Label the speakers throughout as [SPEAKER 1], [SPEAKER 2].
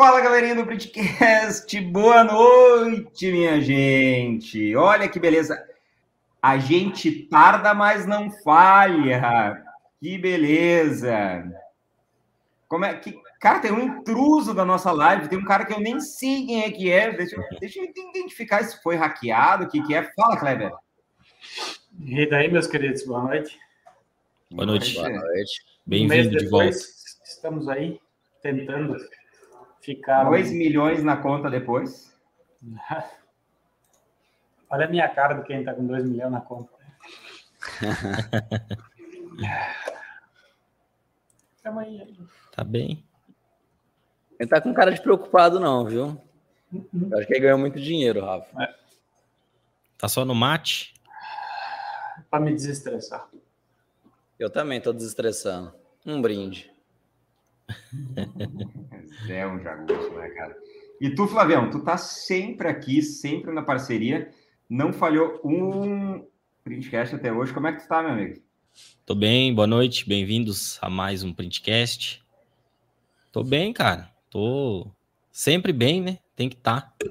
[SPEAKER 1] Fala galerinha do Britcast, boa noite, minha gente. Olha que beleza. A gente tarda, mas não falha. Que beleza. Como é que. Cara, tem um intruso da nossa live, tem um cara que eu nem sei quem é que é. Deixa, eu, deixa eu identificar se foi hackeado, o que, que é. Fala, Kleber.
[SPEAKER 2] E daí, meus queridos, boa noite.
[SPEAKER 3] Boa noite.
[SPEAKER 1] Boa
[SPEAKER 3] noite. Bem-vindo de volta.
[SPEAKER 2] Estamos aí tentando ficar.
[SPEAKER 1] 2 milhões na conta depois.
[SPEAKER 2] Olha a minha cara de quem tá com 2 milhões na conta.
[SPEAKER 3] Tá bem.
[SPEAKER 4] Ele tá com cara de preocupado, não, viu? Eu acho que ele ganhou muito dinheiro, Rafa.
[SPEAKER 2] É.
[SPEAKER 3] Tá só no mate?
[SPEAKER 2] Pra me desestressar.
[SPEAKER 4] Eu também tô desestressando. Um brinde.
[SPEAKER 1] É um jagunço, né, cara? E tu, Flavião, tu tá sempre aqui, sempre na parceria. Não falhou um printcast até hoje. Como é que tu tá, meu amigo?
[SPEAKER 3] Tô bem, boa noite, bem-vindos a mais um printcast. Tô bem, cara. Tô sempre bem, né? Tem que estar. Tá.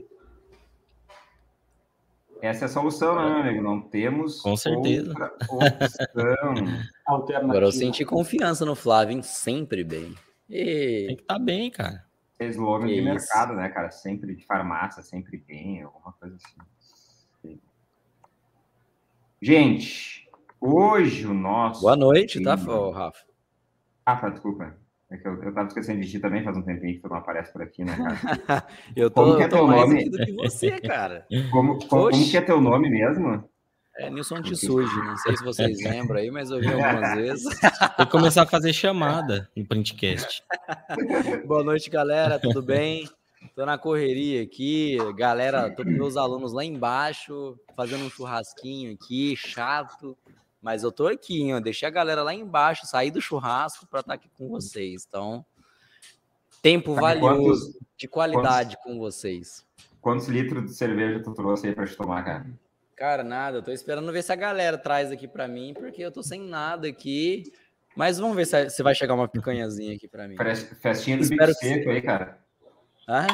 [SPEAKER 1] Essa é a solução, né, meu amigo? Não temos
[SPEAKER 3] Com certeza.
[SPEAKER 1] opção.
[SPEAKER 4] Agora eu senti confiança no Flávio, hein? Sempre bem. E...
[SPEAKER 3] Tem que estar tá bem, cara.
[SPEAKER 1] Slogan de mercado, né, cara? Sempre de farmácia, sempre bem, alguma coisa assim. Gente, hoje o nosso.
[SPEAKER 4] Boa noite, tá, Rafa?
[SPEAKER 1] Rafa, desculpa. É que eu, eu tava esquecendo de ti também faz um tempinho que tu não aparece por aqui, né,
[SPEAKER 4] cara? eu tô,
[SPEAKER 1] como que é teu nome?
[SPEAKER 4] do que você, cara.
[SPEAKER 1] Como, como, como, que é teu nome mesmo?
[SPEAKER 4] É Nilson Tissuji, não sei se vocês lembram aí, mas eu vi algumas vezes.
[SPEAKER 3] Que começar a fazer chamada no printcast.
[SPEAKER 4] Boa noite, galera, tudo bem? Tô na correria aqui, galera, tô com meus alunos lá embaixo, fazendo um churrasquinho aqui, chato, mas eu tô aqui, hein, deixei a galera lá embaixo, sair do churrasco para estar tá aqui com vocês. Então, tempo valioso, quantos, de qualidade quantos, com vocês.
[SPEAKER 1] Quantos litros de cerveja tu trouxe aí para te tomar, cara?
[SPEAKER 4] Cara, nada. Eu tô esperando ver se a galera traz aqui para mim, porque eu tô sem nada aqui. Mas vamos ver se, se vai chegar uma picanhazinha aqui para mim.
[SPEAKER 1] Festinha do Espero bico seco aí, cara.
[SPEAKER 4] Ah?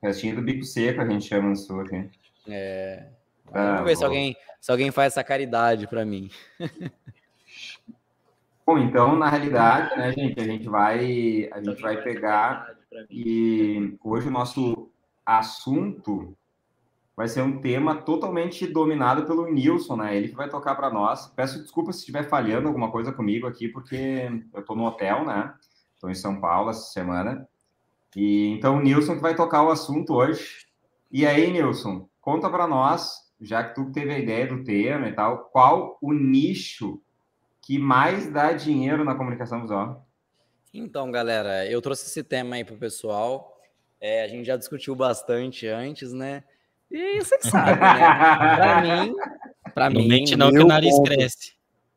[SPEAKER 1] Festinha do bico seco, a gente chama no sul aqui.
[SPEAKER 4] É. Ah, vamos ver se alguém, se alguém faz essa caridade para mim.
[SPEAKER 1] Bom, então, na realidade, né, gente, a gente vai, a gente vai pegar e hoje o nosso assunto vai ser um tema totalmente dominado pelo Nilson, né? Ele que vai tocar para nós. Peço desculpas se estiver falhando alguma coisa comigo aqui, porque eu estou no hotel, né? Estou em São Paulo essa semana. E então o Nilson que vai tocar o assunto hoje. E aí, Nilson, conta para nós, já que tu teve a ideia do tema e tal, qual o nicho que mais dá dinheiro na comunicação visual?
[SPEAKER 4] Então, galera, eu trouxe esse tema aí para o pessoal. É, a gente já discutiu bastante antes, né? E você sabe, né? Para mim, para mim,
[SPEAKER 3] mente não que o nariz ponto, cresce.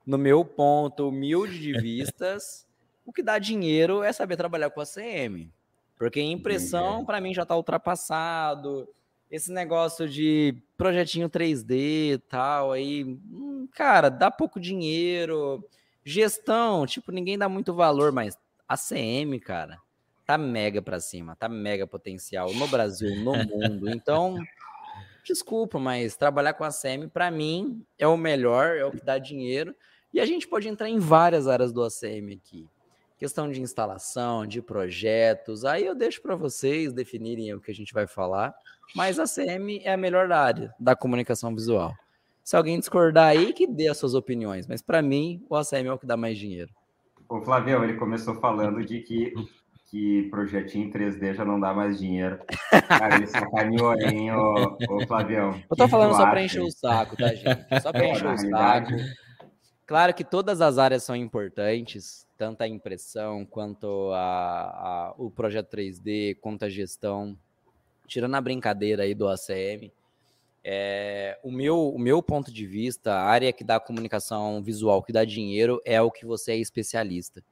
[SPEAKER 4] No meu ponto humilde de vistas, o que dá dinheiro é saber trabalhar com a CM. Porque impressão, para mim, já está ultrapassado. Esse negócio de projetinho 3D e tal, aí, hum, cara, dá pouco dinheiro. Gestão, tipo, ninguém dá muito valor, mas a CM, cara, tá mega para cima, tá mega potencial no Brasil, no mundo. Então, Desculpa, mas trabalhar com a ACM, para mim, é o melhor, é o que dá dinheiro. E a gente pode entrar em várias áreas do ACM aqui. Questão de instalação, de projetos. Aí eu deixo para vocês definirem o que a gente vai falar. Mas a ACM é a melhor área da comunicação visual. Se alguém discordar aí, que dê as suas opiniões. Mas para mim, o ACM é o que dá mais dinheiro.
[SPEAKER 1] O Flávio, ele começou falando de que que projetinho 3D já não dá mais dinheiro. Cara, ele sacaneou, hein, ô, ô Flavião.
[SPEAKER 4] Eu tô falando só para encher o saco, tá, gente? Só para encher o saco. Claro que todas as áreas são importantes, tanto a impressão quanto a, a, o projeto 3D, quanto a gestão. Tirando a brincadeira aí do ACM, é, o, meu, o meu ponto de vista, a área que dá comunicação visual, que dá dinheiro, é o que você é especialista.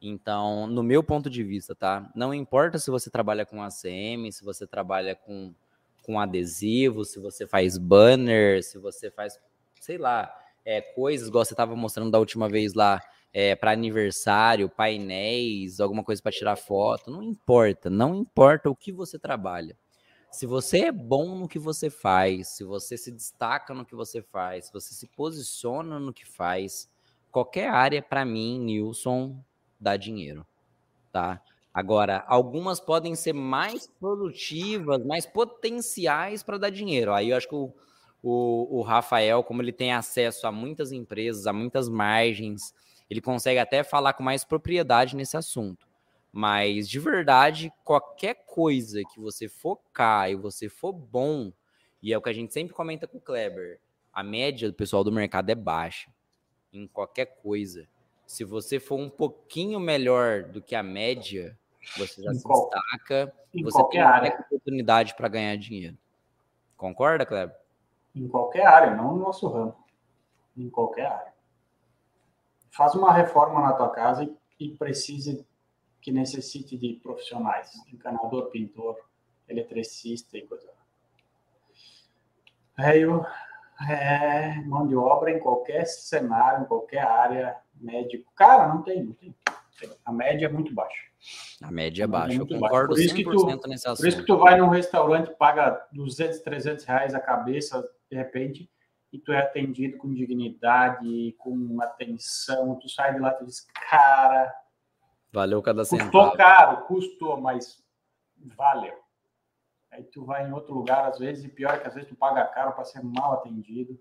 [SPEAKER 4] Então, no meu ponto de vista, tá? Não importa se você trabalha com ACM, se você trabalha com, com adesivo, se você faz banner, se você faz, sei lá, é, coisas, igual você estava mostrando da última vez lá, é, para aniversário, painéis, alguma coisa para tirar foto, não importa, não importa o que você trabalha. Se você é bom no que você faz, se você se destaca no que você faz, se você se posiciona no que faz, qualquer área para mim, Nilson, dá dinheiro, tá? Agora, algumas podem ser mais produtivas, mais potenciais para dar dinheiro. Aí eu acho que o, o, o Rafael, como ele tem acesso a muitas empresas, a muitas margens, ele consegue até falar com mais propriedade nesse assunto. Mas de verdade, qualquer coisa que você focar e você for bom, e é o que a gente sempre comenta com o Kleber, a média do pessoal do mercado é baixa em qualquer coisa. Se você for um pouquinho melhor do que a média, você já em se qual, destaca, você tem área. oportunidade para ganhar dinheiro. Concorda, Kleber?
[SPEAKER 2] Em qualquer área, não no nosso ramo. Em qualquer área faz uma reforma na tua casa e, precise que necessite de profissionais, encanador, pintor, eletricista e coisa. Veio é, mão de obra em qualquer cenário, em qualquer área, médico. Cara, não tem, não tem. A média é muito baixa.
[SPEAKER 4] A média é baixa, eu concordo
[SPEAKER 2] por isso 100% que tu, nesse assunto. Por isso que tu vai num restaurante, paga 200, 300 reais a cabeça, de repente, e tu é atendido com dignidade, com atenção, tu sai de lá e diz, cara...
[SPEAKER 4] Valeu cada centavo.
[SPEAKER 2] Custou caro, custou, mas valeu. Aí tu vai em outro lugar, às vezes, e pior é que às vezes tu paga caro para ser mal atendido.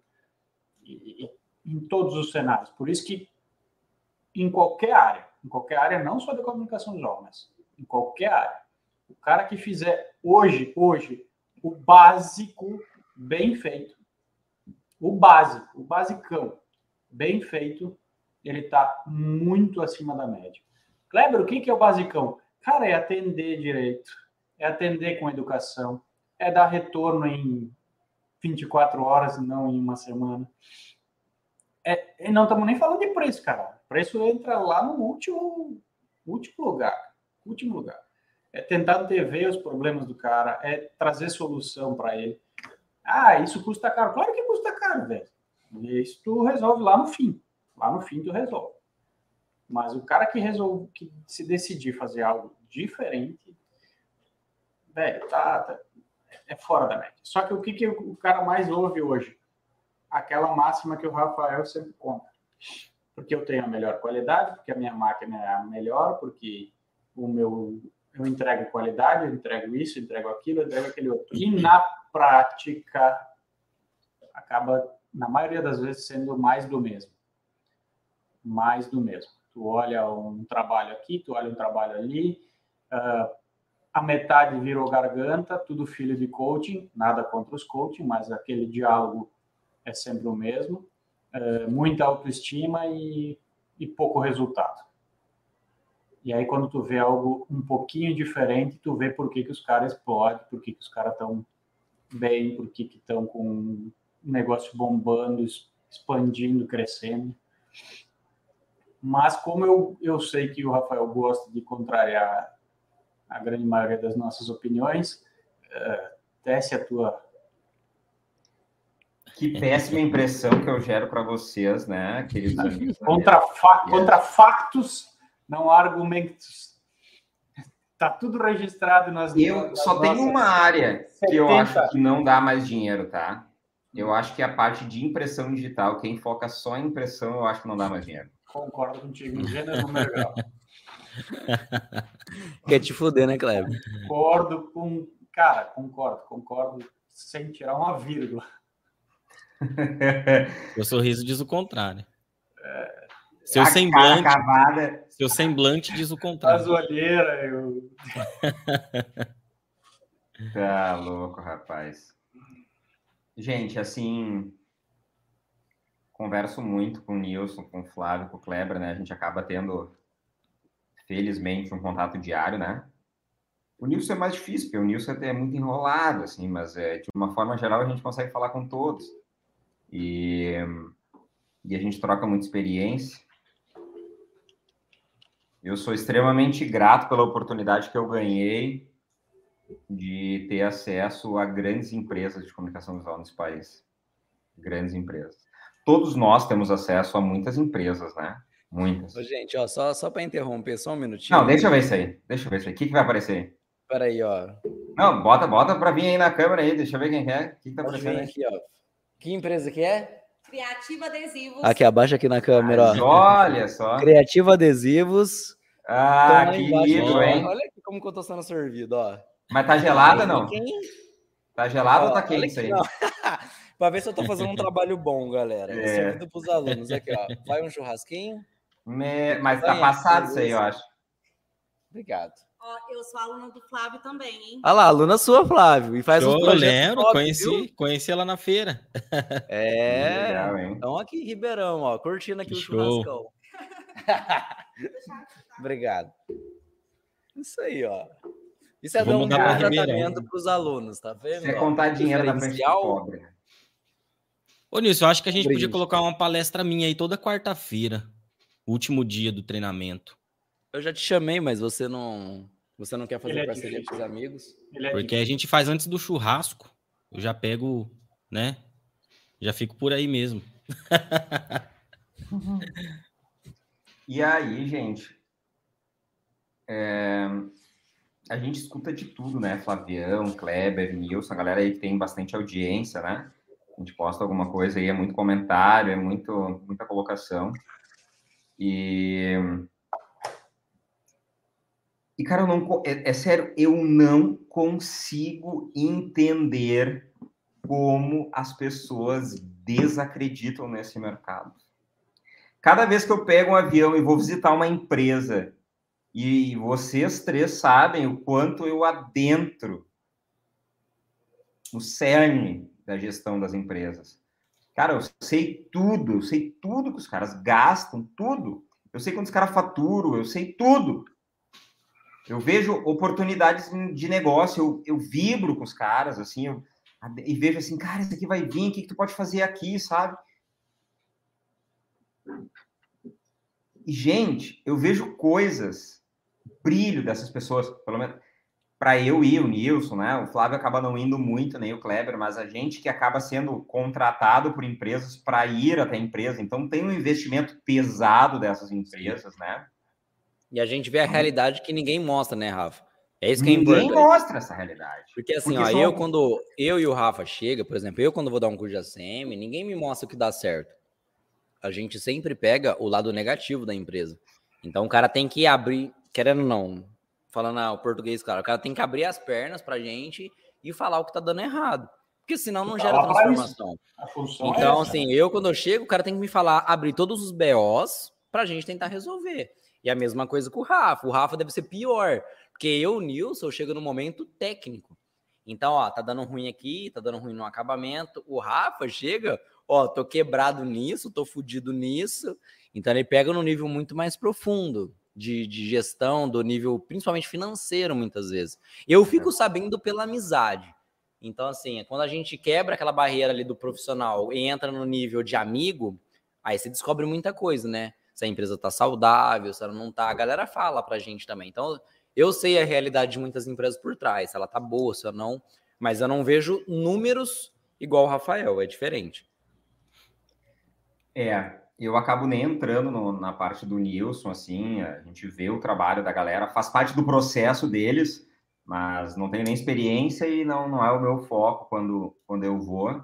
[SPEAKER 2] E, e, em todos os cenários. Por isso que em qualquer área, em qualquer área, não só da comunicação visual, mas em qualquer área, o cara que fizer hoje, hoje, o básico bem feito, o básico, o basicão, bem feito, ele está muito acima da média. Kleber, o que é o basicão? Cara, é atender direito, é atender com educação, é dar retorno em 24 horas não em uma semana. É, não estamos nem falando de preço, cara. O preço entra lá no último, último lugar. Último lugar. É tentar antever os problemas do cara, é trazer solução para ele. Ah, isso custa caro. Claro que custa caro, velho. Isso tu resolve lá no fim. Lá no fim tu resolve. Mas o cara que resolve, que se decidir fazer algo diferente, velho, tá, tá, é fora da média. Só que o que, que o cara mais ouve hoje? Aquela máxima que o Rafael sempre conta. Porque eu tenho a melhor qualidade, porque a minha máquina é a melhor, porque o meu eu entrego qualidade, eu entrego isso, eu entrego aquilo, eu entrego aquele outro. E na prática acaba, na maioria das vezes, sendo mais do mesmo. Mais do mesmo. Tu olha um trabalho aqui, tu olha um trabalho ali, uh, a metade virou garganta, tudo filho de coaching, nada contra os coaching, mas aquele diálogo é sempre o mesmo. Uh, muita autoestima e, e pouco resultado. E aí, quando tu vê algo um pouquinho diferente, tu vê por que, que os caras explodem, por que, que os caras estão bem, por que estão com um negócio bombando, expandindo, crescendo. Mas como eu, eu sei que o Rafael gosta de contrariar a grande maioria das nossas opiniões, uh, tece a tua.
[SPEAKER 1] Que péssima impressão que eu gero para vocês, né, queridos amigos?
[SPEAKER 2] Contra, fa contra factos, não há argumentos. Tá tudo registrado nas.
[SPEAKER 1] Eu nas só tenho uma área 70. que eu acho que não dá mais dinheiro, tá? Eu acho que a parte de impressão digital, quem foca só em impressão, eu acho que não dá mais dinheiro.
[SPEAKER 2] Concordo contigo, gênero número grau.
[SPEAKER 4] Quer te fuder, né, Kleber?
[SPEAKER 2] Concordo com. Cara, concordo, concordo sem tirar uma vírgula.
[SPEAKER 3] O sorriso diz o contrário. É, seu semblante, cavada. seu semblante diz o contrário.
[SPEAKER 2] As olheiras, eu...
[SPEAKER 1] tá louco, rapaz. Gente, assim, converso muito com o Nilson, com o Flávio, com o Kleber, né? A gente acaba tendo, felizmente, um contato diário, né? O Nilson é mais difícil, porque o Nilson é muito enrolado, assim, mas é, de uma forma geral a gente consegue falar com todos. E, e a gente troca muita experiência. Eu sou extremamente grato pela oportunidade que eu ganhei de ter acesso a grandes empresas de comunicação visual nesse país. Grandes empresas. Todos nós temos acesso a muitas empresas, né? Muitas.
[SPEAKER 4] Ô, gente, ó, só, só para interromper, só um minutinho.
[SPEAKER 1] Não, deixa eu ver isso aí. Deixa eu ver isso aí. O que, que vai aparecer aí?
[SPEAKER 4] Peraí, ó.
[SPEAKER 1] Não, bota, bota para vir aí na câmera aí. Deixa eu ver quem que é. O que, que tá
[SPEAKER 4] Pode
[SPEAKER 1] aparecendo aí?
[SPEAKER 4] aqui, ó. Que empresa que é?
[SPEAKER 5] Criativa Adesivos.
[SPEAKER 4] Aqui, abaixa aqui na câmera, ó.
[SPEAKER 1] olha só.
[SPEAKER 4] Criativo Adesivos.
[SPEAKER 1] Ah, que lindo, hein?
[SPEAKER 4] Olha aqui como que eu tô sendo servido, ó.
[SPEAKER 1] Mas tá gelada não?
[SPEAKER 4] Quem-
[SPEAKER 1] Tá gelada ou tá quente
[SPEAKER 4] aqui,
[SPEAKER 1] isso aí?
[SPEAKER 4] pra ver se eu tô fazendo um trabalho bom, galera.
[SPEAKER 1] É.
[SPEAKER 4] Servido pros alunos. Aqui, ó. Vai um churrasquinho.
[SPEAKER 1] Me- Mas tá passado isso aí, eu acho.
[SPEAKER 4] Obrigado.
[SPEAKER 5] Ó, eu sou aluna do Flávio também, hein?
[SPEAKER 4] Olha lá, aluna sua, Flávio. E faz uns
[SPEAKER 3] eu
[SPEAKER 4] projetos
[SPEAKER 3] lembro,
[SPEAKER 4] top,
[SPEAKER 3] conheci,
[SPEAKER 4] viu?
[SPEAKER 3] conheci ela na feira.
[SPEAKER 4] É.
[SPEAKER 1] Legal, hein?
[SPEAKER 4] Então aqui em Ribeirão, ó, curtindo aqui
[SPEAKER 3] Que
[SPEAKER 4] o
[SPEAKER 3] show.
[SPEAKER 4] churrascão. Obrigado. Isso aí, ó. Isso é
[SPEAKER 3] Vou
[SPEAKER 4] dar um tratamento para os alunos, tá vendo?
[SPEAKER 1] Você
[SPEAKER 4] ó?
[SPEAKER 1] contar dinheiro na frente pobre.
[SPEAKER 3] Ô, Nilson, eu acho que a gente podia colocar uma palestra minha aí toda quarta-feira. Último dia do treinamento.
[SPEAKER 4] Eu já te chamei, mas você não, você não quer
[SPEAKER 2] Ele
[SPEAKER 4] fazer
[SPEAKER 2] é
[SPEAKER 4] parceria
[SPEAKER 2] difícil.
[SPEAKER 4] com os amigos?
[SPEAKER 2] Ele é
[SPEAKER 3] Porque a gente faz antes do churrasco. Eu já pego, né? Já fico por aí mesmo.
[SPEAKER 1] E aí, gente, é, a gente escuta de tudo, né? Flavião, Kleber, Nilson, a galera aí que tem bastante audiência, né? A gente posta alguma coisa aí, é muito comentário, é muito, muita colocação. E. E, cara, eu não, é, é sério, eu não consigo entender como as pessoas desacreditam nesse mercado. Cada vez que eu pego um avião e vou visitar uma empresa, e vocês três sabem o quanto eu adentro no cerne da gestão das empresas. Cara, eu sei tudo, eu sei tudo que os caras gastam, tudo. Eu sei quanto os caras faturam, eu sei tudo. Eu vejo oportunidades de negócio, eu, eu vibro com os caras, assim, eu, e vejo assim, cara, isso aqui vai vir, o que, que tu pode fazer aqui, sabe? E, gente, eu vejo coisas, brilho dessas pessoas, pelo menos para eu ir, o Nilson, né? O Flávio acaba não indo muito, nem o Kleber, mas a gente que acaba sendo contratado por empresas para ir até a empresa. Então, tem um investimento pesado dessas empresas, né?
[SPEAKER 4] E a gente vê a realidade que ninguém mostra, né, Rafa? É isso que é
[SPEAKER 1] Ninguém mostra essa realidade.
[SPEAKER 4] Porque assim,
[SPEAKER 1] Porque
[SPEAKER 4] ó,
[SPEAKER 1] são-
[SPEAKER 4] eu quando eu e o Rafa chega, por exemplo, eu quando vou dar um curso de ACM, ninguém me mostra o que dá certo. A gente sempre pega o lado negativo da empresa. Então o cara tem que abrir, querendo ou não, falando ah, o português, claro, o cara tem que abrir as pernas pra gente e falar o que tá dando errado. Porque senão não gera transformação. Então,
[SPEAKER 2] é
[SPEAKER 4] assim, eu quando eu chego, o cara tem que me falar, abrir todos os BOs pra gente tentar resolver. E a mesma coisa com o Rafa. O Rafa deve ser pior, porque eu, Nilson, chego no momento técnico. Então, ó, tá dando ruim aqui, tá dando ruim no acabamento. O Rafa chega, ó, tô quebrado nisso, tô fudido nisso. Então, ele pega no nível muito mais profundo de, de gestão, do nível principalmente financeiro, muitas vezes. Eu fico sabendo pela amizade. Então, assim, quando a gente quebra aquela barreira ali do profissional e entra no nível de amigo, aí você descobre muita coisa, né? Se a empresa tá saudável, se ela não tá. A galera fala pra gente também. Então, eu sei a realidade de muitas empresas por trás, se ela tá boa, se ela não. Mas eu não vejo números igual o Rafael, é diferente.
[SPEAKER 1] É, eu acabo nem entrando no- na parte do Nilson, assim, a gente vê o trabalho da galera, faz parte do processo deles, mas não tenho nem experiência e não, não é o meu foco quando, quando eu vou.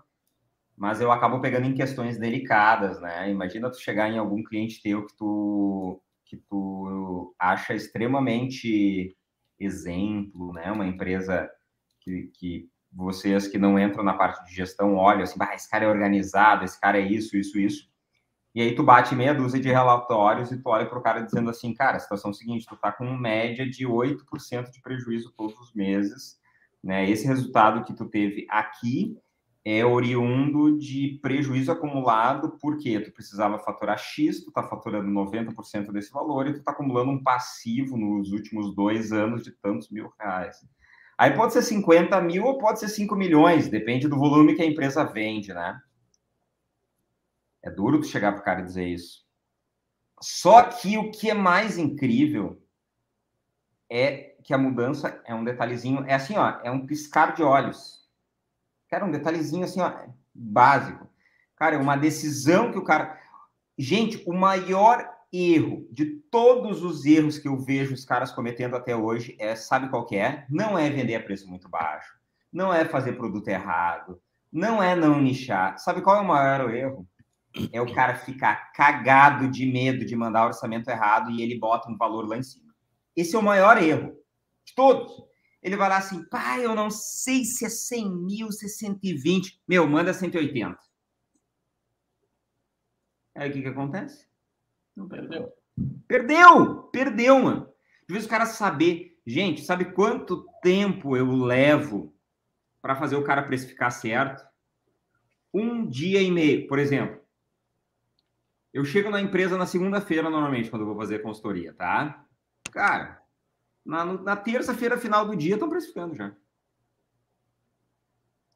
[SPEAKER 1] Mas eu acabo pegando em questões delicadas, né? Imagina tu chegar em algum cliente teu que tu, que tu acha extremamente exemplo, né? Uma empresa que, que vocês que não entram na parte de gestão olham assim, bah, esse cara é organizado, esse cara é isso, isso, isso. E aí tu bate meia dúzia de relatórios e tu olha para o cara dizendo assim, cara, a situação é a seguinte, tu tá com média de 8% de prejuízo todos os meses, né? Esse resultado que tu teve aqui é oriundo de prejuízo acumulado, porque tu precisava faturar X, tu tá faturando 90% desse valor e tu tá acumulando um passivo nos últimos dois anos de tantos mil reais. Aí pode ser 50 mil ou pode ser 5 milhões, depende do volume que a empresa vende, né? É duro tu chegar pro cara e dizer isso. Só que o que é mais incrível é que a mudança é um detalhezinho, é assim, ó, é um piscar de olhos. Cara, um detalhezinho assim, ó, básico. Cara, é uma decisão que o cara. Gente, o maior erro de todos os erros que eu vejo os caras cometendo até hoje é, sabe qual que é? Não é vender a preço muito baixo, não é fazer produto errado, não é não nichar. Sabe qual é o maior erro? É o cara ficar cagado de medo de mandar orçamento errado e ele bota um valor lá em cima. Esse é o maior erro de todos. Ele vai lá assim, pai, eu não sei se é 100 mil, se é 120. Meu, manda 180. Aí o que, que acontece?
[SPEAKER 2] Não perdeu.
[SPEAKER 1] Perdeu! Perdeu, mano. De vez os caras saber. Gente, sabe quanto tempo eu levo para fazer o cara precificar certo? Um dia e meio, por exemplo. Eu chego na empresa na segunda-feira, normalmente, quando eu vou fazer consultoria, tá? Cara, na, na terça-feira, final do dia, estão precificando já.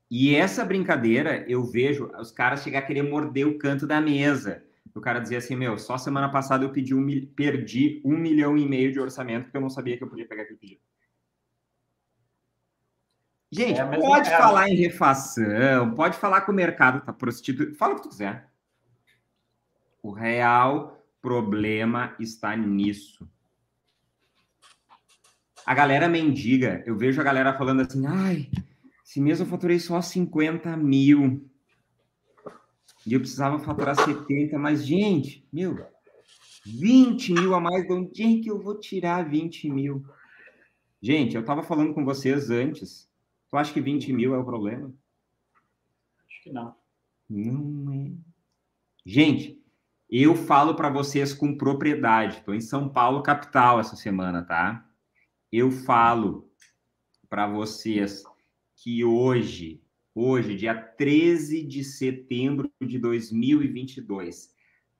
[SPEAKER 1] E essa brincadeira, eu vejo os caras chegar a querer morder o canto da mesa. O cara dizia assim, meu, só semana passada eu pedi um, perdi um milhão e meio de orçamento porque eu não sabia que eu podia pegar aquele pedido. Gente, é pode falar em refação, pode falar que o mercado está prostituído, fala o que tu quiser. O real problema está nisso. A galera mendiga, eu vejo a galera falando assim, ai, esse mês eu faturei só 50 mil. E eu precisava faturar 70, mas, gente, meu, 20 mil a mais, de onde é que eu vou tirar 20 mil? Gente, eu estava falando com vocês antes. Tu acha que 20 mil é o problema?
[SPEAKER 2] Acho que não.
[SPEAKER 1] Não é. Gente, eu falo para vocês com propriedade. Estou em São Paulo, capital, essa semana, tá? Eu falo para vocês que hoje, hoje, dia 13 de setembro de 2022,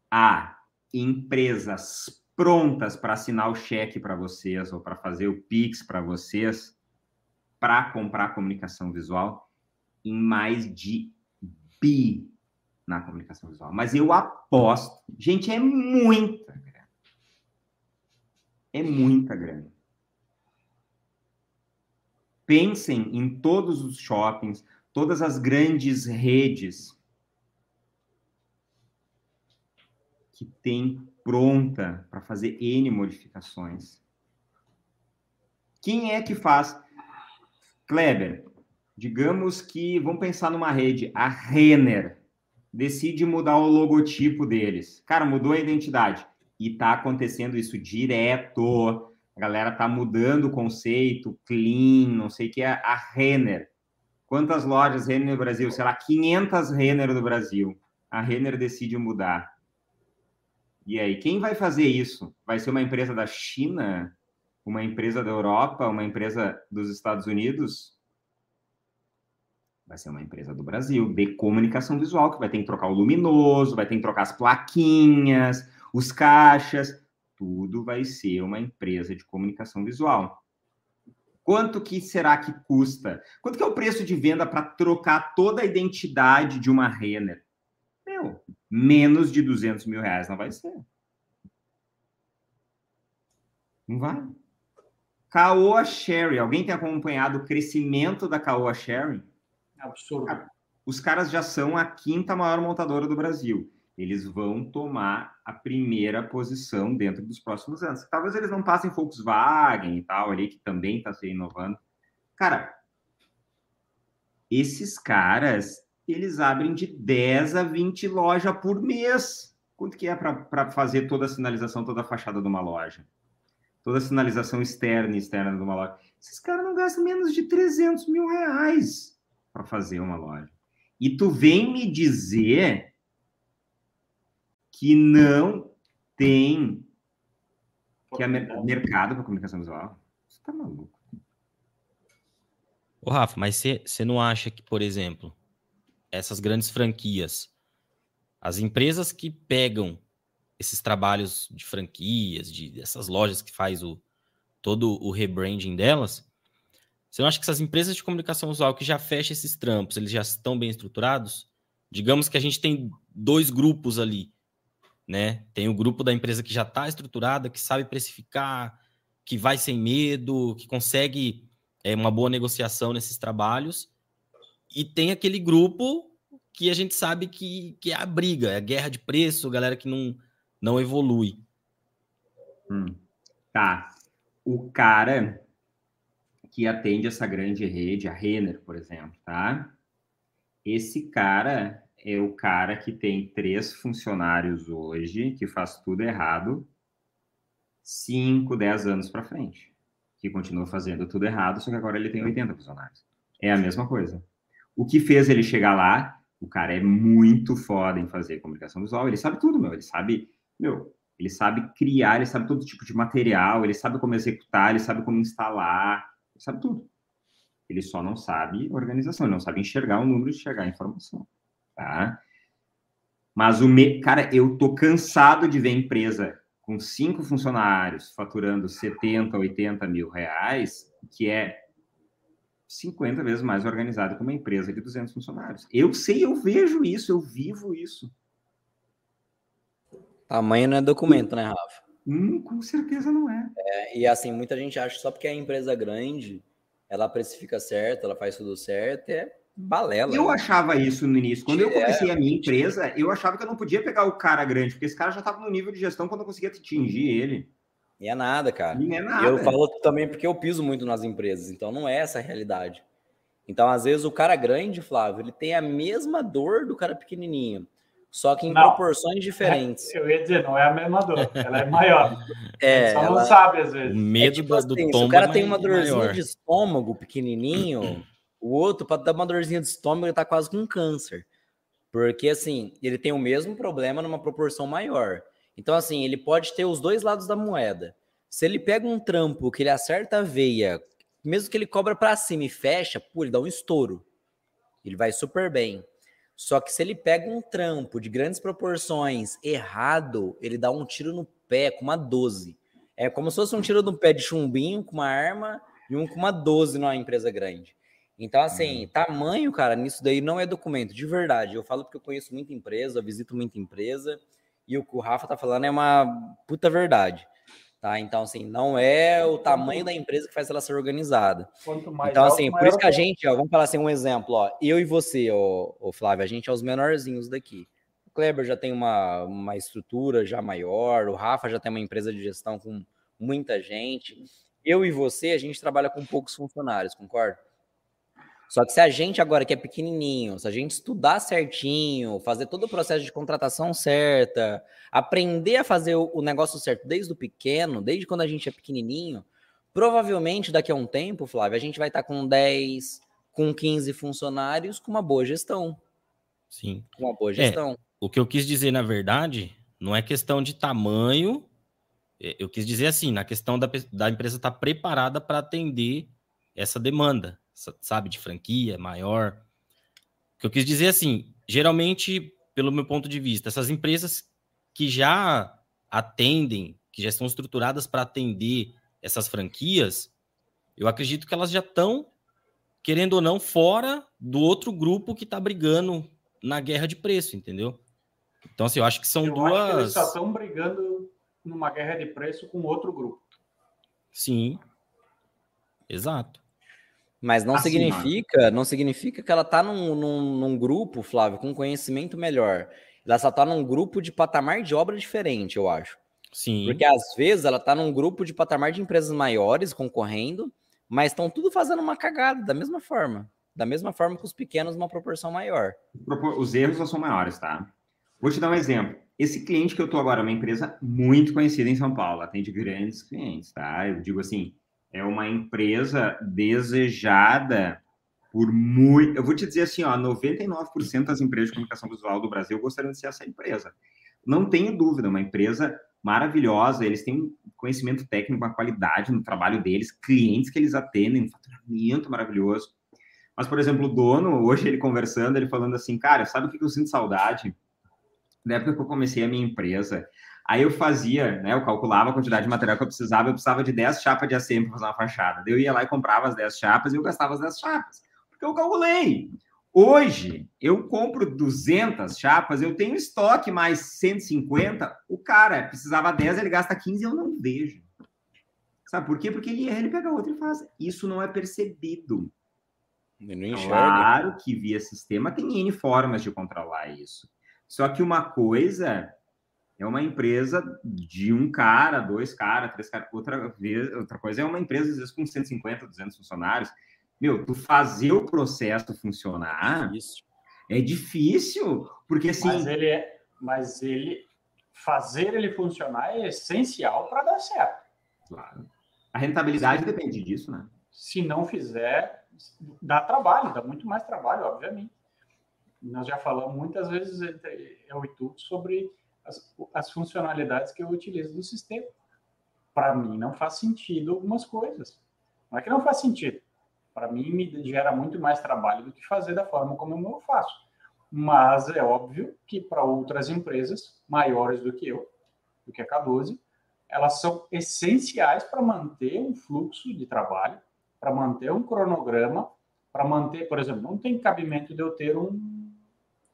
[SPEAKER 1] há empresas prontas para assinar o cheque para vocês ou para fazer o Pix para vocês para comprar comunicação visual em mais de bi na comunicação visual. Mas eu aposto, gente, é muita grana. É muita grana. Pensem em todos os shoppings, todas as grandes redes que tem pronta para fazer N modificações. Quem é que faz? Kleber, digamos que, vamos pensar numa rede, a Renner decide mudar o logotipo deles. Cara, mudou a identidade. E está acontecendo isso direto. A galera tá mudando o conceito, clean, não sei o que, é a Renner. Quantas lojas Renner no Brasil? Sei lá, 500 Renner no Brasil. A Renner decide mudar. E aí, quem vai fazer isso? Vai ser uma empresa da China? uma empresa da Europa, uma empresa dos Estados Unidos, vai ser uma empresa do Brasil, de comunicação visual, que vai ter que trocar o luminoso, vai ter que trocar as plaquinhas, os caixas, tudo vai ser uma empresa de comunicação visual. Quanto que será que custa? Quanto que é o preço de venda para trocar toda a identidade de uma Renner? Meu, menos de 200 mil reais não vai ser. Não vai. Caoa Sherry. Alguém tem acompanhado o crescimento da Caoa Sherry?
[SPEAKER 2] Absurdo.
[SPEAKER 1] Os caras já são a quinta maior montadora do Brasil. Eles vão tomar a primeira posição dentro dos próximos anos. Talvez eles não passem Volkswagen e tal, ali, que também está se inovando. Cara, esses caras, eles abrem de 10 a 20 lojas por mês. Quanto que é para fazer toda a sinalização, toda a fachada de uma loja? toda a sinalização externa e externa de uma loja. Esses caras não gastam menos de 300 mil reais para fazer uma loja. E tu vem me dizer que não tem que é mercado para comunicação visual? Você tá maluco.
[SPEAKER 3] Ô, Rafa, mas você não acha que, por exemplo, essas grandes franquias, as empresas que pegam esses trabalhos de franquias, de dessas lojas que faz o todo o rebranding delas, você não acha que essas empresas de comunicação visual que já fecham esses trampos, eles já estão bem estruturados? Digamos que a gente tem dois grupos ali, né? Tem o grupo da empresa que já está estruturada, que sabe precificar, que vai sem medo, que consegue é, uma boa negociação nesses trabalhos, e tem aquele grupo que a gente sabe que, que é a briga, é a guerra de preço, galera que não não evolui.
[SPEAKER 1] Hum. Tá. O cara que atende essa grande rede, a Renner, por exemplo, tá? Esse cara é o cara que tem três funcionários hoje, que faz tudo errado, 5, 10 anos para frente, que continua fazendo tudo errado, só que agora ele tem 80 funcionários. É a mesma coisa. O que fez ele chegar lá? O cara é muito foda em fazer comunicação visual, ele sabe tudo, meu, ele sabe, meu, ele sabe criar, ele sabe todo tipo de material, ele sabe como executar, ele sabe como instalar, ele sabe tudo. Ele só não sabe organização, ele não sabe enxergar o número, enxergar a informação, tá? Mas o me... cara, eu tô cansado de ver empresa com cinco funcionários faturando 70, 80 mil reais, que é 50 vezes mais organizado que uma empresa de 200 funcionários. Eu sei, eu vejo isso, eu vivo isso.
[SPEAKER 4] Tamanho não é documento, né, Rafa?
[SPEAKER 1] Hum, com certeza não é.
[SPEAKER 4] é. E assim, muita gente acha que só porque é empresa grande, ela precifica certo, ela faz tudo certo, é balela.
[SPEAKER 1] Eu né? achava isso no início. Quando eu comecei é, a minha empresa, eu achava que eu não podia pegar o cara grande, porque esse cara já estava no nível de gestão quando eu conseguia atingir ele.
[SPEAKER 4] E é nada, cara.
[SPEAKER 1] E é nada.
[SPEAKER 4] Eu falo também porque eu piso muito nas empresas, então não é essa a realidade. Então, às vezes, o cara grande, Flávio, ele tem a mesma dor do cara pequenininho, só que em não, proporções diferentes.
[SPEAKER 2] Eu ia dizer, não é a mesma dor, ela é maior.
[SPEAKER 4] É,
[SPEAKER 2] só
[SPEAKER 4] ela...
[SPEAKER 2] não sabe, às vezes.
[SPEAKER 3] O medo é tipo
[SPEAKER 4] assim,
[SPEAKER 3] do tombo
[SPEAKER 4] Se o cara
[SPEAKER 3] é
[SPEAKER 4] tem uma dorzinha
[SPEAKER 3] maior.
[SPEAKER 4] de estômago pequenininho, o outro, para dar uma dorzinha de estômago, ele tá quase com câncer. Porque, assim, ele tem o mesmo problema numa proporção maior. Então, assim, ele pode ter os dois lados da moeda. Se ele pega um trampo que ele acerta a veia, mesmo que ele cobra para cima e fecha, pô, ele dá um estouro. Ele vai super bem. Só que se ele pega um trampo de grandes proporções errado, ele dá um tiro no pé com uma 12. É como se fosse um tiro no pé de chumbinho com uma arma e um com uma 12 numa empresa grande. Então, assim, uhum. tamanho, cara, nisso daí não é documento, de verdade. Eu falo porque eu conheço muita empresa, eu visito muita empresa, e o que o Rafa tá falando é uma puta verdade. Tá? Então, assim, não é o tamanho da empresa que faz ela ser organizada. então, assim, por isso que a gente, ó, vamos falar assim, um exemplo, ó, eu e você, ó, Flávio, a gente é os menorzinhos daqui. O Kleber já tem uma, uma estrutura já maior, o Rafa já tem uma empresa de gestão com muita gente. Eu e você, a gente trabalha com poucos funcionários, concorda? Só que se a gente agora que é pequenininho, se a gente estudar certinho, fazer todo o processo de contratação certa, aprender a fazer o negócio certo desde o pequeno, desde quando a gente é pequenininho, provavelmente daqui a um tempo, Flávio, a gente vai estar com 10, com 15 funcionários com uma boa gestão.
[SPEAKER 3] Sim.
[SPEAKER 4] Com uma boa gestão.
[SPEAKER 3] É, o que eu quis dizer, na verdade, não é questão de tamanho, é, eu quis dizer assim, na questão da, da empresa estar preparada para atender essa demanda sabe, de franquia maior. O que eu quis dizer assim, geralmente, pelo meu ponto de vista, essas empresas que já atendem, que já estão estruturadas para atender essas franquias, eu acredito que elas já estão, querendo ou não, fora do outro grupo que está brigando na guerra de preço, entendeu? Então, assim, eu acho que são eu duas. Acho que
[SPEAKER 2] eles só estão brigando numa guerra de preço com outro grupo.
[SPEAKER 3] Sim. Exato.
[SPEAKER 4] Mas não assim, significa, não significa que ela está num, num, num, grupo, Flávio, com conhecimento melhor. Ela só está num grupo de patamar de obra diferente, eu acho.
[SPEAKER 3] Sim.
[SPEAKER 4] Porque às vezes ela está num grupo de patamar de empresas maiores concorrendo, mas estão tudo fazendo uma cagada da mesma forma. Da mesma forma que os pequenos, uma proporção maior.
[SPEAKER 1] Os erros não são maiores, tá? Vou te dar um exemplo. Esse cliente que eu estou agora é uma empresa muito conhecida em São Paulo, atende grandes clientes, tá? Eu digo assim, é uma empresa desejada por muito. Eu vou te dizer assim, ó, 99% das empresas de comunicação visual do Brasil gostariam de ser essa empresa. Não tenho dúvida, uma empresa maravilhosa, eles têm conhecimento técnico, uma qualidade no trabalho deles, clientes que eles atendem, um faturamento maravilhoso. Mas, por exemplo, o dono, hoje ele conversando, ele falando assim, cara, sabe o que eu sinto saudade? Na época que eu comecei a minha empresa, Aí eu fazia, né? Eu calculava a quantidade de material que eu precisava, eu precisava de 10 chapas de ACM para fazer uma fachada. Eu ia lá e comprava as 10 chapas e eu gastava as 10 chapas. Porque eu calculei. Hoje, eu compro 200 chapas, eu tenho estoque mais 150. O cara precisava 10, ele gasta 15 eu não vejo. Sabe por quê? Porque ele, ele pega outra e faz. Isso não é percebido. Claro que via sistema tem N formas de controlar isso. Só que uma coisa é uma empresa de um cara, dois caras, três caras. Outra, vez, outra coisa é uma empresa, às vezes, com 150, 200 funcionários. Meu, tu fazer o processo funcionar Isso. é difícil, porque assim.
[SPEAKER 2] Mas ele, é, mas ele fazer ele funcionar é essencial para dar certo.
[SPEAKER 1] Claro. A rentabilidade depende disso, né?
[SPEAKER 2] Se não fizer, dá trabalho, dá muito mais trabalho, obviamente. Nós já falamos muitas vezes, eu e tu, sobre as, as funcionalidades que eu utilizo do sistema. Para mim, não faz sentido algumas coisas. Não é que não faz sentido. Para mim, me gera muito mais trabalho do que fazer da forma como eu faço. Mas é óbvio que para outras empresas maiores do que eu, do que a K12, elas são essenciais para manter um fluxo de trabalho, para manter um cronograma, para manter, por exemplo, não tem cabimento de eu ter um,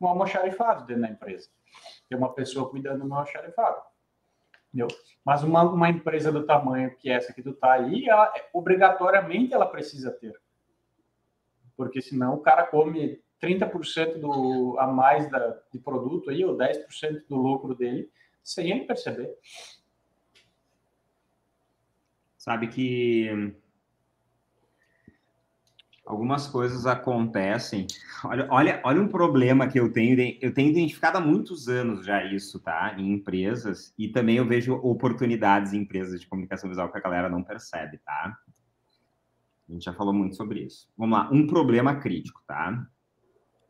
[SPEAKER 2] um almoxarifado dentro da empresa. Ter uma pessoa cuidando do meu almoxarifado. Entendeu? Mas uma, uma empresa do tamanho que essa que tu tá aí, ela, obrigatoriamente ela precisa ter. Porque senão o cara come 30% do, a mais da, de produto aí, ou 10% do lucro dele, sem ele perceber.
[SPEAKER 1] Sabe que algumas coisas acontecem. Olha, olha, olha um problema que eu tenho. Eu tenho identificado há muitos anos já isso, tá? Em empresas. E também eu vejo oportunidades em empresas de comunicação visual que a galera não percebe, tá? A gente já falou muito sobre isso. Vamos lá. Um problema crítico, tá?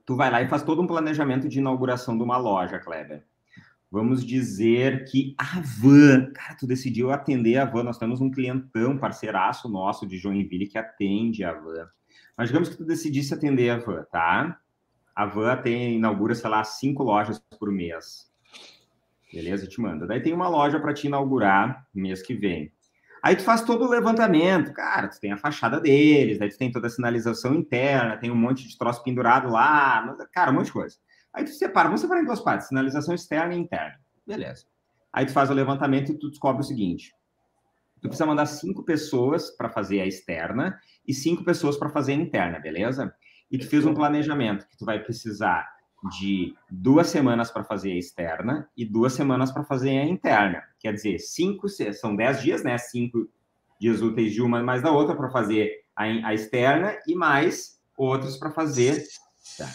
[SPEAKER 1] Tu vai lá e faz todo um planejamento de inauguração de uma loja, Kleber vamos dizer que a van, cara, tu decidiu atender a van, nós temos um clientão, parceiraço nosso de Joinville que atende a van. Mas digamos que tu decidisse atender a van, tá? A van tem, inaugura, sei lá, cinco lojas por mês. Beleza? Te manda. Daí tem uma loja para te inaugurar mês que vem. Aí tu faz todo o levantamento, cara, tu tem a fachada deles, daí tu tem toda a sinalização interna, tem um monte de troço pendurado lá, cara, um monte de coisa. Aí tu separa, vamos separar em duas partes, sinalização externa e interna. Beleza. Aí tu faz o levantamento e tu descobre o seguinte: tu precisa mandar cinco pessoas para fazer a externa e cinco pessoas para fazer a interna, beleza? E tu fez um planejamento que tu vai precisar de duas semanas para fazer a externa e duas semanas para fazer a interna. Quer dizer, cinco, são dez dias, né? Cinco dias úteis de uma mais da outra para fazer a, a, externa e mais outros para fazer. Tá.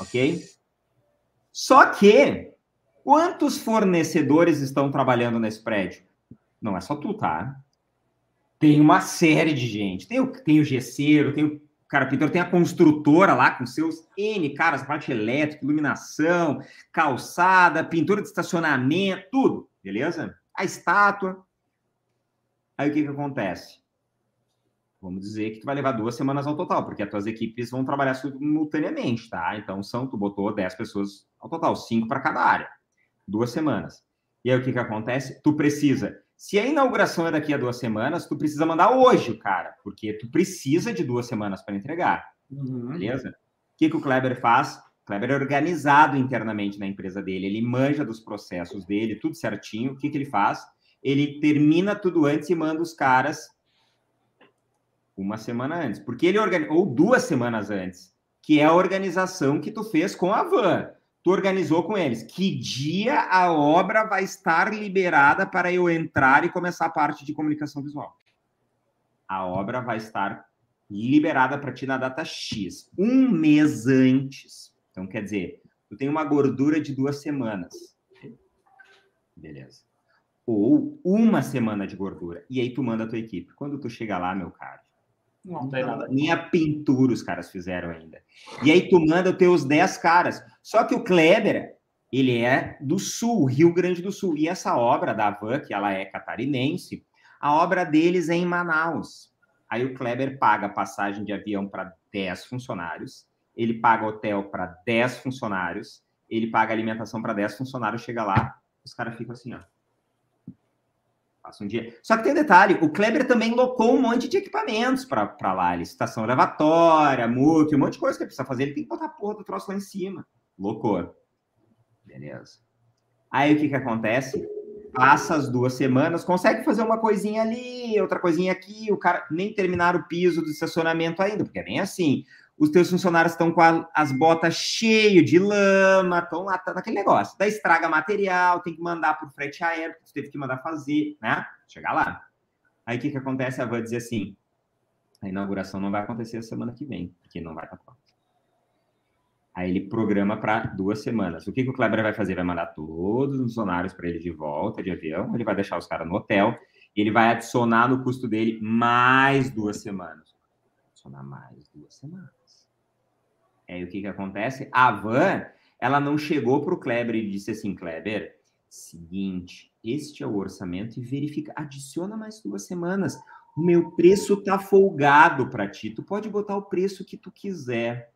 [SPEAKER 1] Ok? Só que, quantos fornecedores estão trabalhando nesse prédio? Não é só tu, tá? Tem uma série de gente. Tem o, tem o gesseiro, tem o carpinteiro, tem a construtora lá com seus N caras, parte elétrica, iluminação, calçada, pintura de estacionamento, tudo, beleza? A estátua. Aí o que, que acontece? Vamos dizer que tu vai levar duas semanas ao total, porque as tuas equipes vão trabalhar simultaneamente, tá? Então, são, tu botou 10 pessoas ao total, cinco para cada área. Duas semanas. E aí, o que que acontece? Tu precisa... Se a inauguração é daqui a duas semanas, tu precisa mandar hoje o cara, porque tu precisa de duas semanas para entregar. Uhum. Beleza? O que, que o Kleber faz? O Kleber é organizado internamente na empresa dele, ele manja dos processos dele, tudo certinho. O que, que ele faz? Ele termina tudo antes e manda os caras uma semana antes, porque ele organiza, ou duas semanas antes, que é a organização que tu fez com a van. Tu organizou com eles. Que dia a obra vai estar liberada para eu entrar e começar a parte de comunicação visual? A obra vai estar liberada para ti na data X, um mês antes. Então, quer dizer, tu tem uma gordura de duas semanas. Beleza. Ou uma semana de gordura. E aí tu manda a tua equipe. Quando tu chega lá, meu caro,
[SPEAKER 2] não tem nada.
[SPEAKER 1] Nem a pintura os caras fizeram ainda. E aí tu manda os teus 10 caras. Só que o Kleber, ele é do Sul, Rio Grande do Sul. E essa obra da Van, que ela é catarinense, a obra deles é em Manaus. Aí o Kleber paga passagem de avião para 10 funcionários, ele paga hotel para 10 funcionários, ele paga alimentação para 10 funcionários, chega lá, os caras ficam assim, ó. Passa um dia. Só que tem um detalhe: o Kleber também locou um monte de equipamentos para lá, licitação elevatória, MOOC, um monte de coisa que ele precisa fazer. Ele tem que botar a porra do troço lá em cima. Locou. Beleza. Aí o que, que acontece? passa as duas semanas, consegue fazer uma coisinha ali, outra coisinha aqui, o cara nem terminar o piso do estacionamento ainda, porque é bem assim. Os teus funcionários estão com a, as botas cheias de lama, estão lá, tá naquele negócio. Daí estraga material, tem que mandar o frete aéreo, que teve que mandar fazer, né? Chegar lá. Aí o que, que acontece? A van dizer assim: a inauguração não vai acontecer a semana que vem, porque não vai estar pronto. Aí ele programa para duas semanas. O que, que o Kleber vai fazer? Vai mandar todos os funcionários para ele de volta de avião, ele vai deixar os caras no hotel e ele vai adicionar no custo dele mais duas semanas. Adicionar mais duas semanas. Aí o que, que acontece? A van, ela não chegou para o Kleber e disse assim, Kleber, seguinte, este é o orçamento e verifica, adiciona mais duas semanas. O meu preço tá folgado para ti. Tu pode botar o preço que tu quiser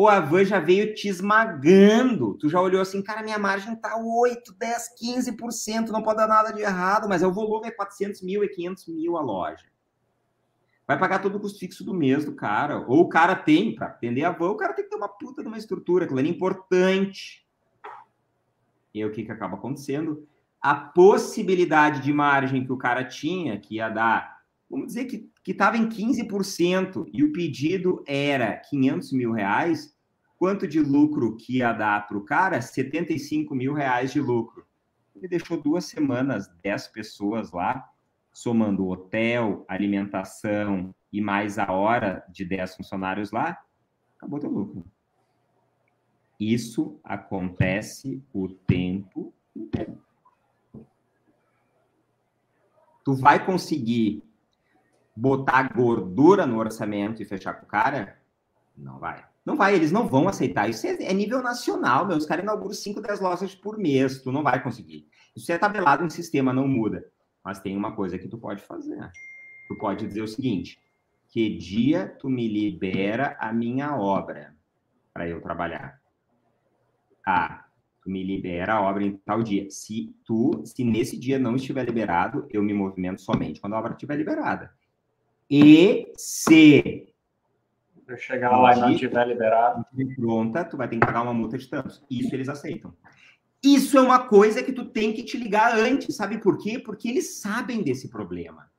[SPEAKER 1] o Avan já veio te esmagando. Tu já olhou assim, cara, minha margem tá 8, 10, 15%, não pode dar nada de errado, mas é o volume é 400 mil, é 500 mil a loja. Vai pagar todo o custo fixo do mês do cara. Ou o cara tem, para atender a van, o cara tem que ter uma puta de uma estrutura, aquilo é importante. E aí o que, que acaba acontecendo? A possibilidade de margem que o cara tinha, que ia dar, vamos dizer que que estava em 15% e o pedido era 500 mil reais, quanto de lucro que ia dar para o cara? 75 mil reais de lucro. Ele deixou duas semanas, 10 pessoas lá, somando hotel, alimentação e mais a hora de 10 funcionários lá, acabou teu lucro. Isso acontece o tempo inteiro. Tu vai conseguir botar gordura no orçamento e fechar com o cara? Não vai. Não vai, eles não vão aceitar. Isso é, é nível nacional, meu. Os caras inauguram 5, 10 lojas por mês. Tu não vai conseguir. Isso é tabelado em sistema, não muda. Mas tem uma coisa que tu pode fazer. Tu pode dizer o seguinte: que dia tu me libera a minha obra para eu trabalhar? Ah, tu me libera a obra em tal dia. Se tu, se nesse dia não estiver liberado, eu me movimento somente quando a obra estiver liberada. E se
[SPEAKER 2] eu chegar lá e não tiver liberado,
[SPEAKER 1] pronta, tu vai ter que pagar uma multa de tantos. Isso eles aceitam. Isso é uma coisa que tu tem que te ligar antes, sabe por quê? Porque eles sabem desse problema.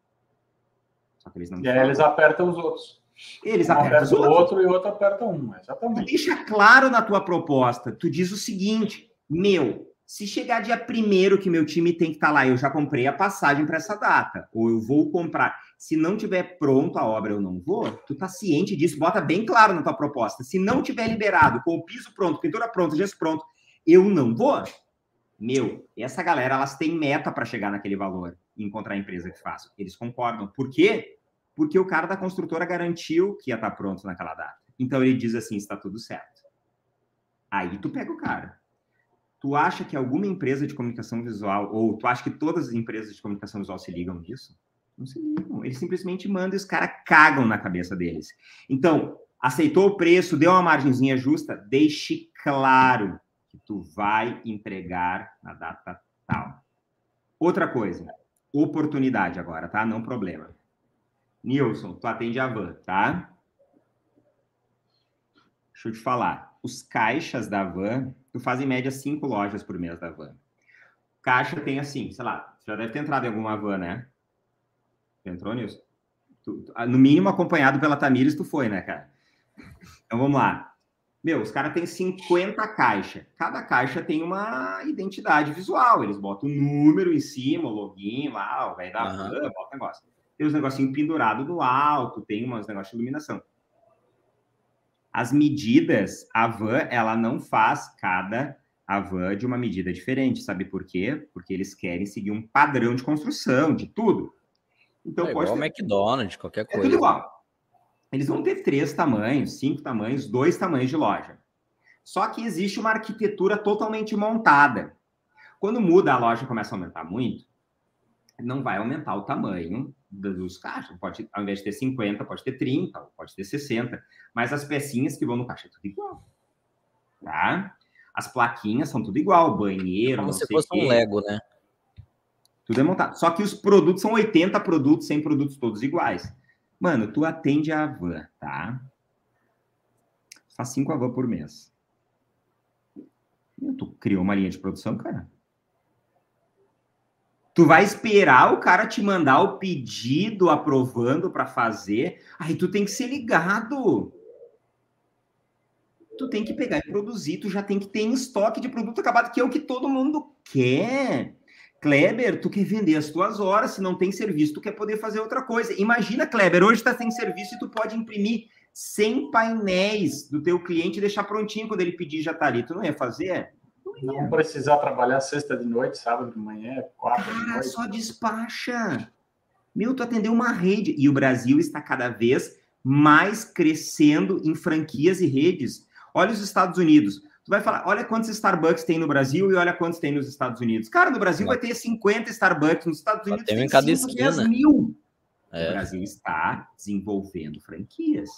[SPEAKER 2] Só que eles não. E aí eles apertam os outros.
[SPEAKER 1] Eles um apertam os outros.
[SPEAKER 2] o outro e o outro aperta um, exatamente.
[SPEAKER 1] deixa claro na tua proposta. Tu diz o seguinte: meu, se chegar dia primeiro que meu time tem que estar tá lá, eu já comprei a passagem para essa data, ou eu vou comprar se não tiver pronto a obra, eu não vou, tu tá ciente disso, bota bem claro na tua proposta. Se não tiver liberado, com o piso pronto, pintura pronta, gesso pronto, eu não vou. Meu, essa galera, elas têm meta para chegar naquele valor e encontrar a empresa que faça. Eles concordam. Por quê? Porque o cara da construtora garantiu que ia estar tá pronto naquela data. Então ele diz assim, está tudo certo. Aí tu pega o cara. Tu acha que alguma empresa de comunicação visual, ou tu acha que todas as empresas de comunicação visual se ligam nisso? Não se ligam. Eles simplesmente mandam e os caras cagam na cabeça deles. Então, aceitou o preço, deu uma margenzinha justa, deixe claro que tu vai entregar na data tal. Outra coisa, oportunidade agora, tá? Não problema. Nilson, tu atende a van, tá? Deixa eu te falar. Os caixas da van, tu faz em média cinco lojas por mês da van. Caixa tem assim, sei lá, já deve ter entrado em alguma van, né? Entrou nisso? Tu, tu, no mínimo acompanhado pela Tamires, tu foi, né, cara? Então vamos lá. Meu, os caras têm 50 caixas. Cada caixa tem uma identidade visual. Eles botam o um número em cima, o login lá, o velho da uhum. van, bota negócio. Tem os negocinhos pendurados no alto, tem uns negócios de iluminação. As medidas, a van, ela não faz cada a van de uma medida diferente. Sabe por quê? Porque eles querem seguir um padrão de construção, de tudo.
[SPEAKER 4] Então, é igual ter... McDonald's, qualquer coisa. É
[SPEAKER 1] tudo igual. Eles vão ter três tamanhos, cinco tamanhos, dois tamanhos de loja. Só que existe uma arquitetura totalmente montada. Quando muda, a loja começa a aumentar muito, não vai aumentar o tamanho dos caixas. Pode, ao invés de ter 50, pode ter 30, pode ter 60. Mas as pecinhas que vão no caixa é tudo igual. Tá? As plaquinhas são tudo igual, banheiro,
[SPEAKER 4] Como se fosse um Lego, né?
[SPEAKER 1] Tudo é montado. Só que os produtos são 80 produtos, 100 produtos todos iguais. Mano, tu atende a van, tá? Faz 5 a van por mês. Tu criou uma linha de produção, cara? Tu vai esperar o cara te mandar o pedido aprovando para fazer, aí tu tem que ser ligado. Tu tem que pegar e produzir, tu já tem que ter em estoque de produto acabado, que é o que todo mundo quer. Kleber, tu quer vender as tuas horas, se não tem serviço, tu quer poder fazer outra coisa. Imagina, Kleber, hoje está sem serviço e tu pode imprimir 100 painéis do teu cliente e deixar prontinho quando ele pedir já tá ali. Tu não ia fazer?
[SPEAKER 2] Não, ia. não precisar trabalhar sexta de noite, sábado de manhã, quarta Cara, de noite.
[SPEAKER 1] só despacha. Meu, tu atendeu uma rede. E o Brasil está cada vez mais crescendo em franquias e redes. Olha os Estados Unidos. Vai falar, olha quantos Starbucks tem no Brasil e olha quantos tem nos Estados Unidos. Cara, no Brasil vai ter 50 Starbucks, nos Estados Unidos
[SPEAKER 4] tem, tem cada 5, esquina. 10
[SPEAKER 1] mil. É. O Brasil está desenvolvendo franquias.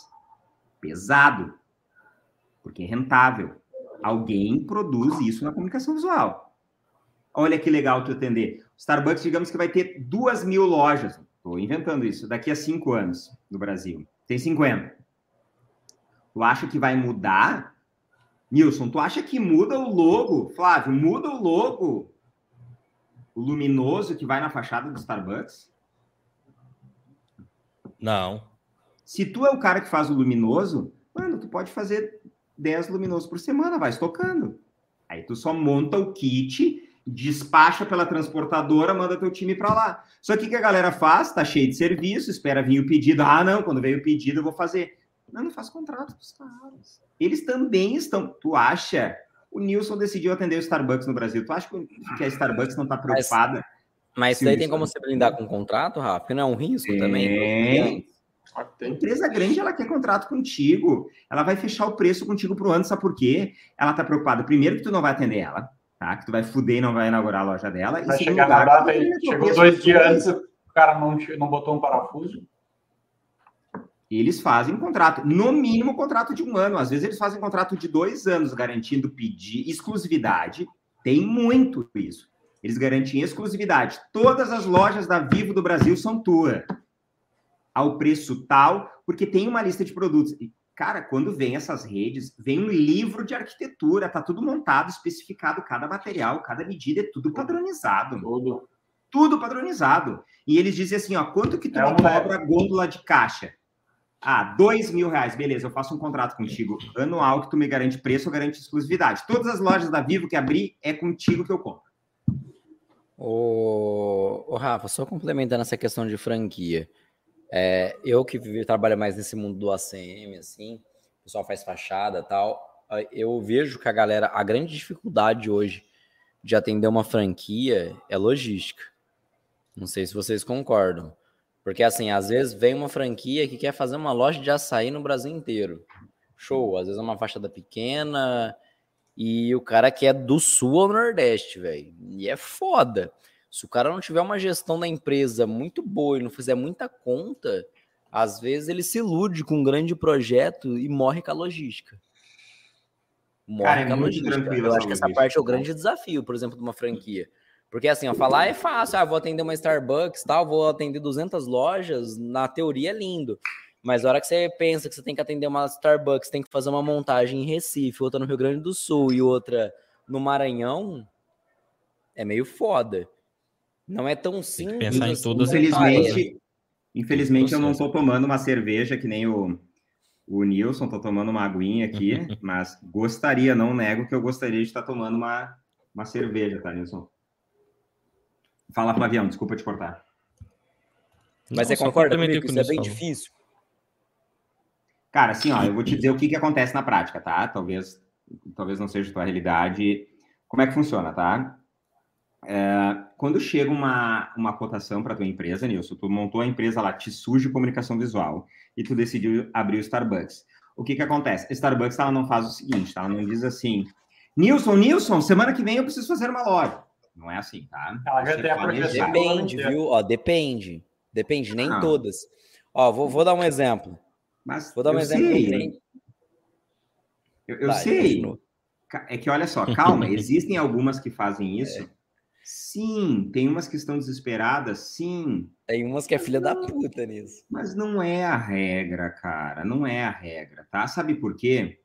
[SPEAKER 1] Pesado. Porque é rentável. Alguém produz isso na comunicação visual. Olha que legal tu atender. Starbucks, digamos que vai ter duas mil lojas. Estou inventando isso. Daqui a cinco anos no Brasil. Tem 50. Tu acha que vai mudar Nilson, tu acha que muda o logo, Flávio, muda o logo, o luminoso que vai na fachada do Starbucks?
[SPEAKER 3] Não.
[SPEAKER 1] Se tu é o cara que faz o luminoso, mano, tu pode fazer 10 luminosos por semana, vai estocando. Aí tu só monta o kit, despacha pela transportadora, manda teu time para lá. Só que o que a galera faz? Tá cheio de serviço, espera vir o pedido. Ah, não, quando veio o pedido eu vou fazer. Não, não faz contrato com os caras. Eles também estão. Tu acha? O Nilson decidiu atender o Starbucks no Brasil. Tu acha que a Starbucks não está preocupada? Mas,
[SPEAKER 4] mas isso daí tem como você blindar com contrato, Rafa? Porque não é um risco tem. também?
[SPEAKER 1] A empresa grande, ela quer contrato contigo. Ela vai fechar o preço contigo pro ano, sabe por quê? Ela tá preocupada, primeiro, que tu não vai atender ela, tá? Que tu vai fuder e não vai inaugurar a loja dela.
[SPEAKER 2] Vai e chegar lugar, na data, chegou dois dias antes, o cara não, não botou um parafuso.
[SPEAKER 1] Eles fazem contrato, no mínimo contrato de um ano. Às vezes eles fazem contrato de dois anos, garantindo pedir exclusividade. Tem muito isso. Eles garantem exclusividade. Todas as lojas da Vivo do Brasil são tua. Ao preço tal, porque tem uma lista de produtos. E, cara, quando vem essas redes, vem um livro de arquitetura, tá tudo montado, especificado, cada material, cada medida, é tudo padronizado.
[SPEAKER 2] Tudo.
[SPEAKER 1] Tudo padronizado. E eles dizem assim, ó, quanto que tu é me cobra a gôndola de caixa? Ah, dois mil reais, beleza, eu faço um contrato contigo anual que tu me garante preço, eu garante exclusividade. Todas as lojas da Vivo que abrir, é contigo que eu compro.
[SPEAKER 4] Ô, ô Rafa, só complementando essa questão de franquia. É, eu que trabalho mais nesse mundo do ACM, assim, o pessoal faz fachada tal, eu vejo que a galera, a grande dificuldade hoje de atender uma franquia é logística. Não sei se vocês concordam. Porque, assim, às vezes vem uma franquia que quer fazer uma loja de açaí no Brasil inteiro. Show. Às vezes é uma fachada pequena e o cara quer do sul ao nordeste, velho. E é foda. Se o cara não tiver uma gestão da empresa muito boa e não fizer muita conta, às vezes ele se ilude com um grande projeto e morre com a logística. Morre cara, é com a logística. Eu acho que essa parte é o grande desafio, por exemplo, de uma franquia. Porque assim, ó, falar é fácil, ah, vou atender uma Starbucks, tal, vou atender 200 lojas, na teoria é lindo. Mas a hora que você pensa que você tem que atender uma Starbucks, tem que fazer uma montagem em Recife, outra no Rio Grande do Sul e outra no Maranhão, é meio foda. Não é tão simples.
[SPEAKER 3] Pensar em assim, todas
[SPEAKER 1] infelizmente, infelizmente eu não estou tomando uma cerveja que nem o, o Nilson, estou tomando uma aguinha aqui, mas gostaria, não nego que eu gostaria de estar tomando uma, uma cerveja, tá, Nilson? Fala, Flavião, desculpa te cortar.
[SPEAKER 4] Mas você concorda comigo que isso é bem falou. difícil?
[SPEAKER 1] Cara, assim, ó, eu vou te dizer o que, que acontece na prática, tá? Talvez, talvez não seja a tua realidade. Como é que funciona, tá? É, quando chega uma, uma cotação para tua empresa, Nilson, tu montou a empresa lá, te surge comunicação visual e tu decidiu abrir o Starbucks. O que que acontece? A Starbucks ela não faz o seguinte, tá? ela não diz assim, Nilson, Nilson, semana que vem eu preciso fazer uma loja. Não é assim, tá?
[SPEAKER 2] Ela já tem a
[SPEAKER 4] projeção. Depende, viu? Ó, depende. Depende, nem todas. Ó, vou, vou dar um exemplo.
[SPEAKER 1] Mas
[SPEAKER 4] vou dar um exemplo.
[SPEAKER 1] Sei. Eu, eu sei. É que olha só, calma, existem algumas que fazem é. isso. É. Sim, tem umas que estão desesperadas, sim.
[SPEAKER 4] Tem umas que é filha da puta nisso.
[SPEAKER 1] Mas não é a regra, cara, não é a regra, tá? Sabe por quê?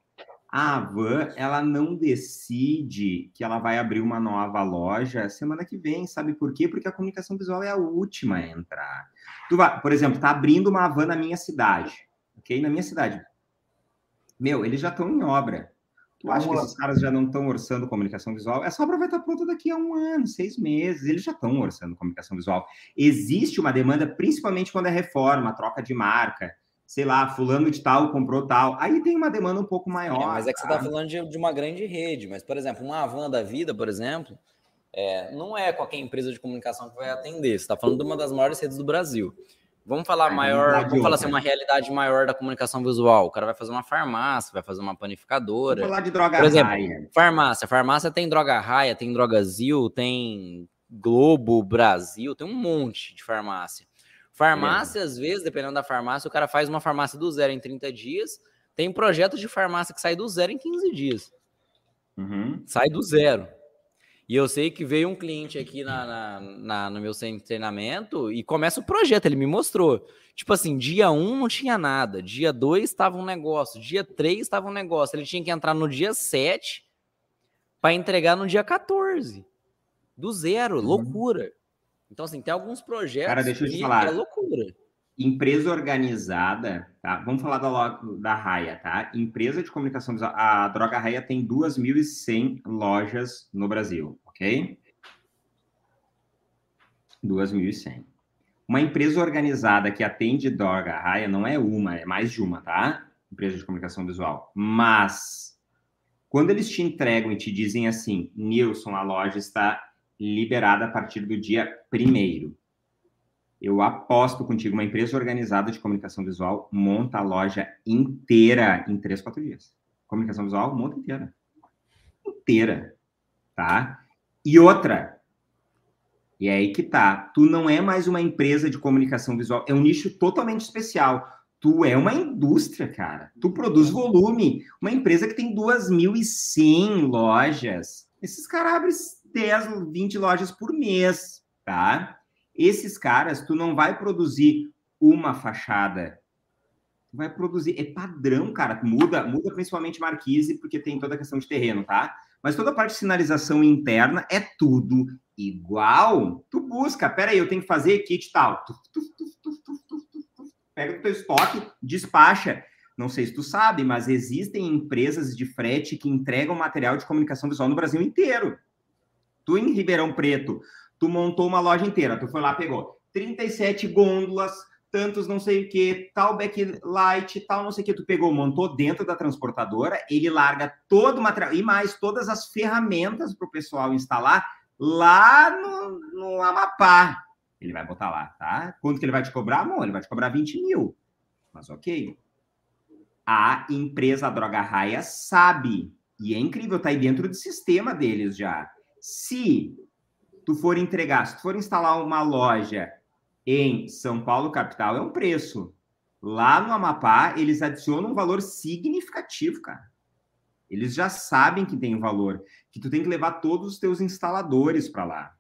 [SPEAKER 1] A Avan, ela não decide que ela vai abrir uma nova loja semana que vem, sabe por quê? Porque a comunicação visual é a última a entrar. Tu vai, por exemplo, tá abrindo uma Avan na minha cidade, ok? Na minha cidade. Meu, eles já estão em obra. Tu acha que esses caras já não estão orçando comunicação visual? Essa obra vai estar pronta daqui a um ano, seis meses. Eles já estão orçando comunicação visual. Existe uma demanda, principalmente quando é reforma, troca de marca. Sei lá, fulano de tal comprou tal. Aí tem uma demanda um pouco maior. É,
[SPEAKER 4] mas é que tá? você está falando de, de, uma grande rede. Mas, por exemplo, uma Avan da vida, por exemplo, é, não é qualquer empresa de comunicação que vai atender. Você está falando de uma das maiores redes do Brasil. Vamos falar maior, vamos falar assim, uma realidade maior da comunicação visual. O cara vai fazer uma farmácia, vai fazer uma panificadora. Vamos
[SPEAKER 1] falar de droga
[SPEAKER 4] Por exemplo, raia. farmácia. Farmácia tem droga raia, tem drogazil, tem Globo, Brasil, tem um monte de farmácia. Farmácia, é. às vezes, dependendo da farmácia, o cara faz uma farmácia do zero em 30 dias. Tem projetos de farmácia que sai do zero em 15 dias. Uhum. Sai do zero. E eu sei que veio um cliente aqui na, na, na, no meu centro de treinamento e começa o projeto, ele me mostrou. Tipo assim, dia 1 um não tinha nada, dia 2 estava um negócio, dia 3 estava um negócio. Ele tinha que entrar no dia 7 para entregar no dia 14. Do zero, uhum. loucura. Então, assim, tem alguns projetos
[SPEAKER 1] Cara, deixa eu te falar.
[SPEAKER 4] é loucura.
[SPEAKER 1] Empresa organizada, tá? Vamos falar da, da Raia, tá? Empresa de comunicação visual. A Droga Raia tem 2.100 lojas no Brasil, ok? 2.100. Uma empresa organizada que atende Droga Raia não é uma, é mais de uma, tá? Empresa de comunicação visual. Mas, quando eles te entregam e te dizem assim, Nilson, a loja está liberada a partir do dia primeiro eu aposto contigo, uma empresa organizada de comunicação visual monta a loja inteira em três, quatro dias. Comunicação visual, monta inteira. Inteira. Tá? E outra. E é aí que tá. Tu não é mais uma empresa de comunicação visual, é um nicho totalmente especial. Tu é uma indústria, cara. Tu produz volume. Uma empresa que tem 2.100 lojas. Esses caras abrem 10, 20 lojas por mês, tá? Esses caras, tu não vai produzir uma fachada. Tu vai produzir. É padrão, cara. Muda, muda principalmente marquise, porque tem toda a questão de terreno, tá? Mas toda a parte de sinalização interna é tudo igual. Tu busca, peraí, eu tenho que fazer kit tal. Tu, tu, tu, Pega o teu estoque, despacha. Não sei se tu sabe, mas existem empresas de frete que entregam material de comunicação visual no Brasil inteiro. Tu em Ribeirão Preto, tu montou uma loja inteira, tu foi lá, pegou 37 gôndolas, tantos não sei o que, tal backlight, tal não sei o que, tu pegou, montou dentro da transportadora, ele larga todo o material e mais todas as ferramentas para o pessoal instalar lá no, no Amapá. Ele vai botar lá, tá? Quanto que ele vai te cobrar? Bom, ele vai te cobrar 20 mil. Mas ok. A empresa Droga Raia sabe, e é incrível, tá aí dentro do sistema deles já. Se tu for entregar, se tu for instalar uma loja em São Paulo, capital, é um preço. Lá no Amapá, eles adicionam um valor significativo, cara. Eles já sabem que tem um valor, que tu tem que levar todos os teus instaladores para lá.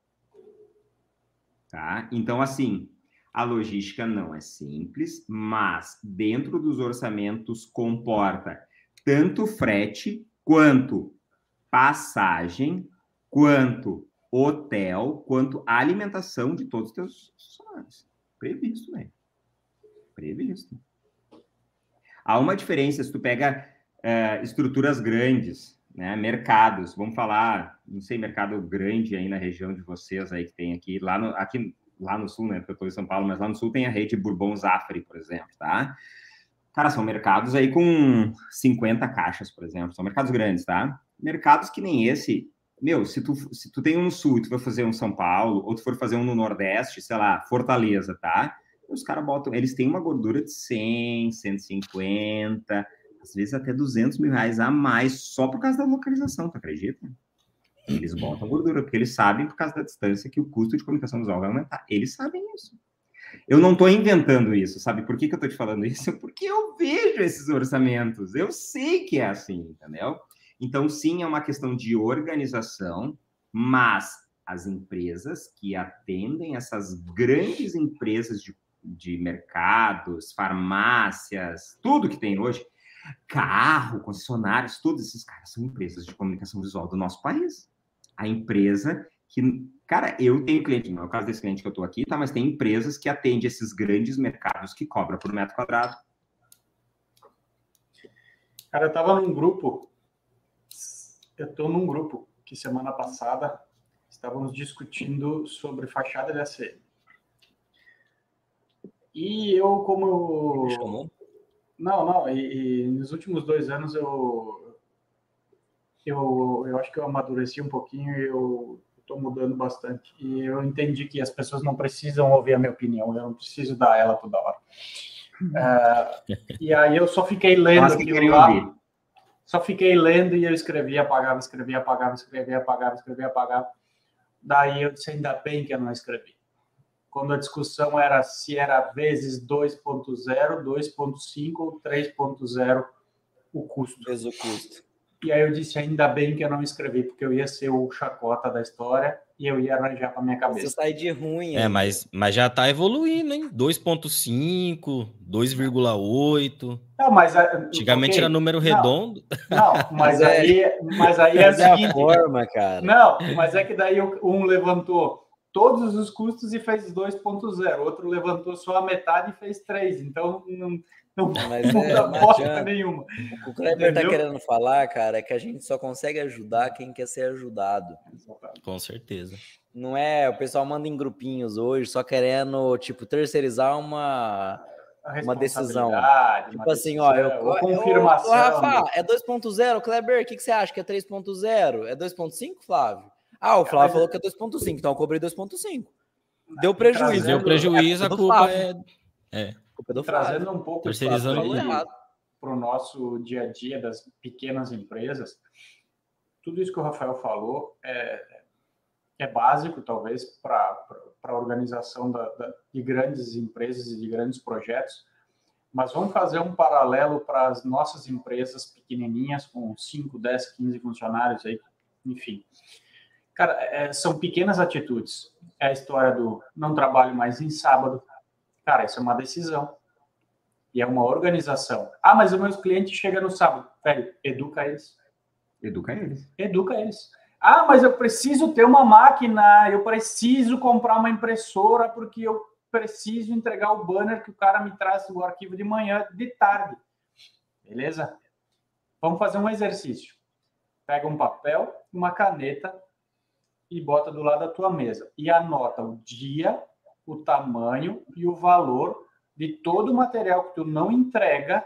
[SPEAKER 1] Tá? Então, assim, a logística não é simples, mas dentro dos orçamentos comporta tanto frete quanto passagem, quanto hotel quanto alimentação de todos os teus funcionários. Previsto, né? Previsto. Há uma diferença se tu pega uh, estruturas grandes, né? Mercados, vamos falar, não sei, mercado grande aí na região de vocês aí que tem aqui, lá no, aqui, lá no sul, né? Porque eu estou em São Paulo, mas lá no sul tem a rede Bourbon Zafre, por exemplo, tá? Cara, são mercados aí com 50 caixas, por exemplo, são mercados grandes, tá? Mercados que nem esse, meu, se tu, se tu tem um no sul e tu vai fazer um São Paulo, ou tu for fazer um no Nordeste, sei lá, Fortaleza, tá? Os caras botam, eles têm uma gordura de 100, 150, às vezes até 200 mil reais a mais, só por causa da localização, tu acredita? Eles botam gordura, porque eles sabem, por causa da distância, que o custo de comunicação visual vai aumentar. Eles sabem isso. Eu não estou inventando isso, sabe? Por que, que eu estou te falando isso? Porque eu vejo esses orçamentos. Eu sei que é assim, entendeu? Então, sim, é uma questão de organização, mas as empresas que atendem essas grandes empresas de, de mercados, farmácias, tudo que tem hoje, Carro, concessionários, todos esses caras são empresas de comunicação visual do nosso país. A empresa que, cara, eu tenho cliente, não é o caso desse cliente que eu estou aqui, tá? Mas tem empresas que atendem esses grandes mercados que cobram por metro quadrado.
[SPEAKER 2] Cara, eu estava num grupo, eu estou num grupo que semana passada estávamos discutindo sobre fachada de ACM. E eu, como.
[SPEAKER 4] Chamou?
[SPEAKER 2] Não, não, e, e nos últimos dois anos eu, eu, eu acho que eu amadureci um pouquinho e eu estou mudando bastante. E eu entendi que as pessoas não precisam ouvir a minha opinião, eu não preciso dar ela toda hora. Uh, e aí eu só fiquei lendo aquilo lá,
[SPEAKER 1] ouvir.
[SPEAKER 2] Só fiquei lendo e eu escrevia, apagava, escrevia, apagava, escrevia, apagava, escrevia, apagava. Daí eu disse, ainda bem que eu não escrevi. Quando a discussão era se era vezes 2.0, 2.5 ou 3.0 o custo.
[SPEAKER 4] Fez o custo.
[SPEAKER 2] E aí eu disse, ainda bem que eu não escrevi, porque eu ia ser o chacota da história e eu ia arranjar para minha
[SPEAKER 4] Você
[SPEAKER 2] cabeça.
[SPEAKER 4] sai de ruim.
[SPEAKER 3] É,
[SPEAKER 4] aí.
[SPEAKER 3] mas, mas já tá evoluindo, hein? 2.5, 2,8.
[SPEAKER 2] Não, mas
[SPEAKER 3] Antigamente
[SPEAKER 2] ok,
[SPEAKER 3] era número
[SPEAKER 2] Não.
[SPEAKER 3] redondo.
[SPEAKER 2] Não, mas
[SPEAKER 4] Mas é-
[SPEAKER 2] aí, mas aí é
[SPEAKER 4] Mas é a
[SPEAKER 2] seguinte.
[SPEAKER 4] forma, cara.
[SPEAKER 2] Não, mas é que daí um levantou todos os custos e fez 2.0, outro levantou só a metade e fez 3. Então não, não
[SPEAKER 4] Mas é, não
[SPEAKER 2] bosta
[SPEAKER 4] adianta.
[SPEAKER 2] nenhuma.
[SPEAKER 4] O que o Kleber tá
[SPEAKER 2] Entendeu?
[SPEAKER 4] querendo falar, cara, é que a gente só consegue ajudar quem quer ser ajudado.
[SPEAKER 3] Com certeza.
[SPEAKER 4] Não é, o pessoal manda em grupinhos hoje, só querendo, tipo, terceirizar uma. Uma decisão. Tipo
[SPEAKER 2] uma
[SPEAKER 4] assim, ó, eu.
[SPEAKER 2] decisão,
[SPEAKER 4] Ô,
[SPEAKER 2] confirmação.
[SPEAKER 4] Ô, Rafa, é 2.0, Kleber, o que, que você acha que é 3.0? É 2.5, Flávio? Ah, o Flávio falou que é 2.5, então eu cobrei 2.5. Deu prejuízo.
[SPEAKER 3] Deu prejuízo, a culpa
[SPEAKER 4] Flávio.
[SPEAKER 3] é.
[SPEAKER 4] Culpa é do Flávio.
[SPEAKER 2] trazendo um pouco para o nosso dia a dia das pequenas empresas, tudo isso que o Rafael falou é, é básico, talvez, para a organização da- da- de grandes empresas e de grandes projetos, mas vamos fazer um paralelo para as nossas empresas pequenininhas, com 5, 10, 15 funcionários, aí, enfim. Cara, é, são pequenas atitudes. É a história do não trabalho mais em sábado. Cara, isso é uma decisão. E é uma organização. Ah, mas os meus clientes chegam no sábado. Velho, educa eles.
[SPEAKER 1] Educa eles.
[SPEAKER 2] Educa eles. Ah, mas eu preciso ter uma máquina, eu preciso comprar uma impressora porque eu preciso entregar o banner que o cara me traz o arquivo de manhã, de tarde. Beleza? Vamos fazer um exercício. Pega um papel, uma caneta e bota do lado da tua mesa e anota o dia, o tamanho e o valor de todo o material que tu não entrega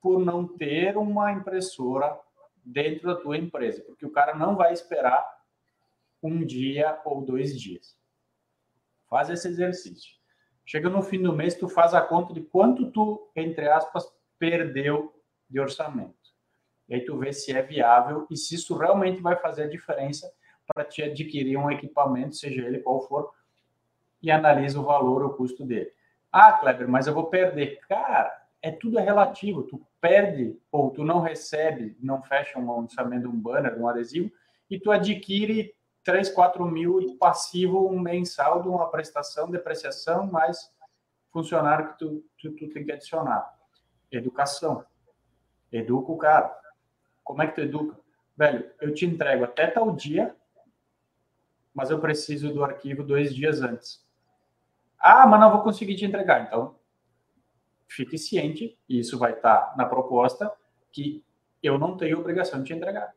[SPEAKER 2] por não ter uma impressora dentro da tua empresa, porque o cara não vai esperar um dia ou dois dias. Faz esse exercício. Chega no fim do mês, tu faz a conta de quanto tu, entre aspas, perdeu de orçamento. E aí tu vê se é viável e se isso realmente vai fazer a diferença para te adquirir um equipamento, seja ele qual for, e analisa o valor, o custo dele. Ah, Kleber, mas eu vou perder. Cara, é tudo é relativo. Tu perde ou tu não recebe, não fecha um lançamento, um banner, um adesivo, e tu adquire 3, 4 mil de passivo um mensal de uma prestação, depreciação, mais funcionário que tu, tu, tu tem que adicionar. Educação. Educa o cara. Como é que tu educa? Velho, eu te entrego até tal dia, mas eu preciso do arquivo dois dias antes. Ah, mas não vou conseguir te entregar. Então, fique ciente, e isso vai estar na proposta, que eu não tenho obrigação de te entregar.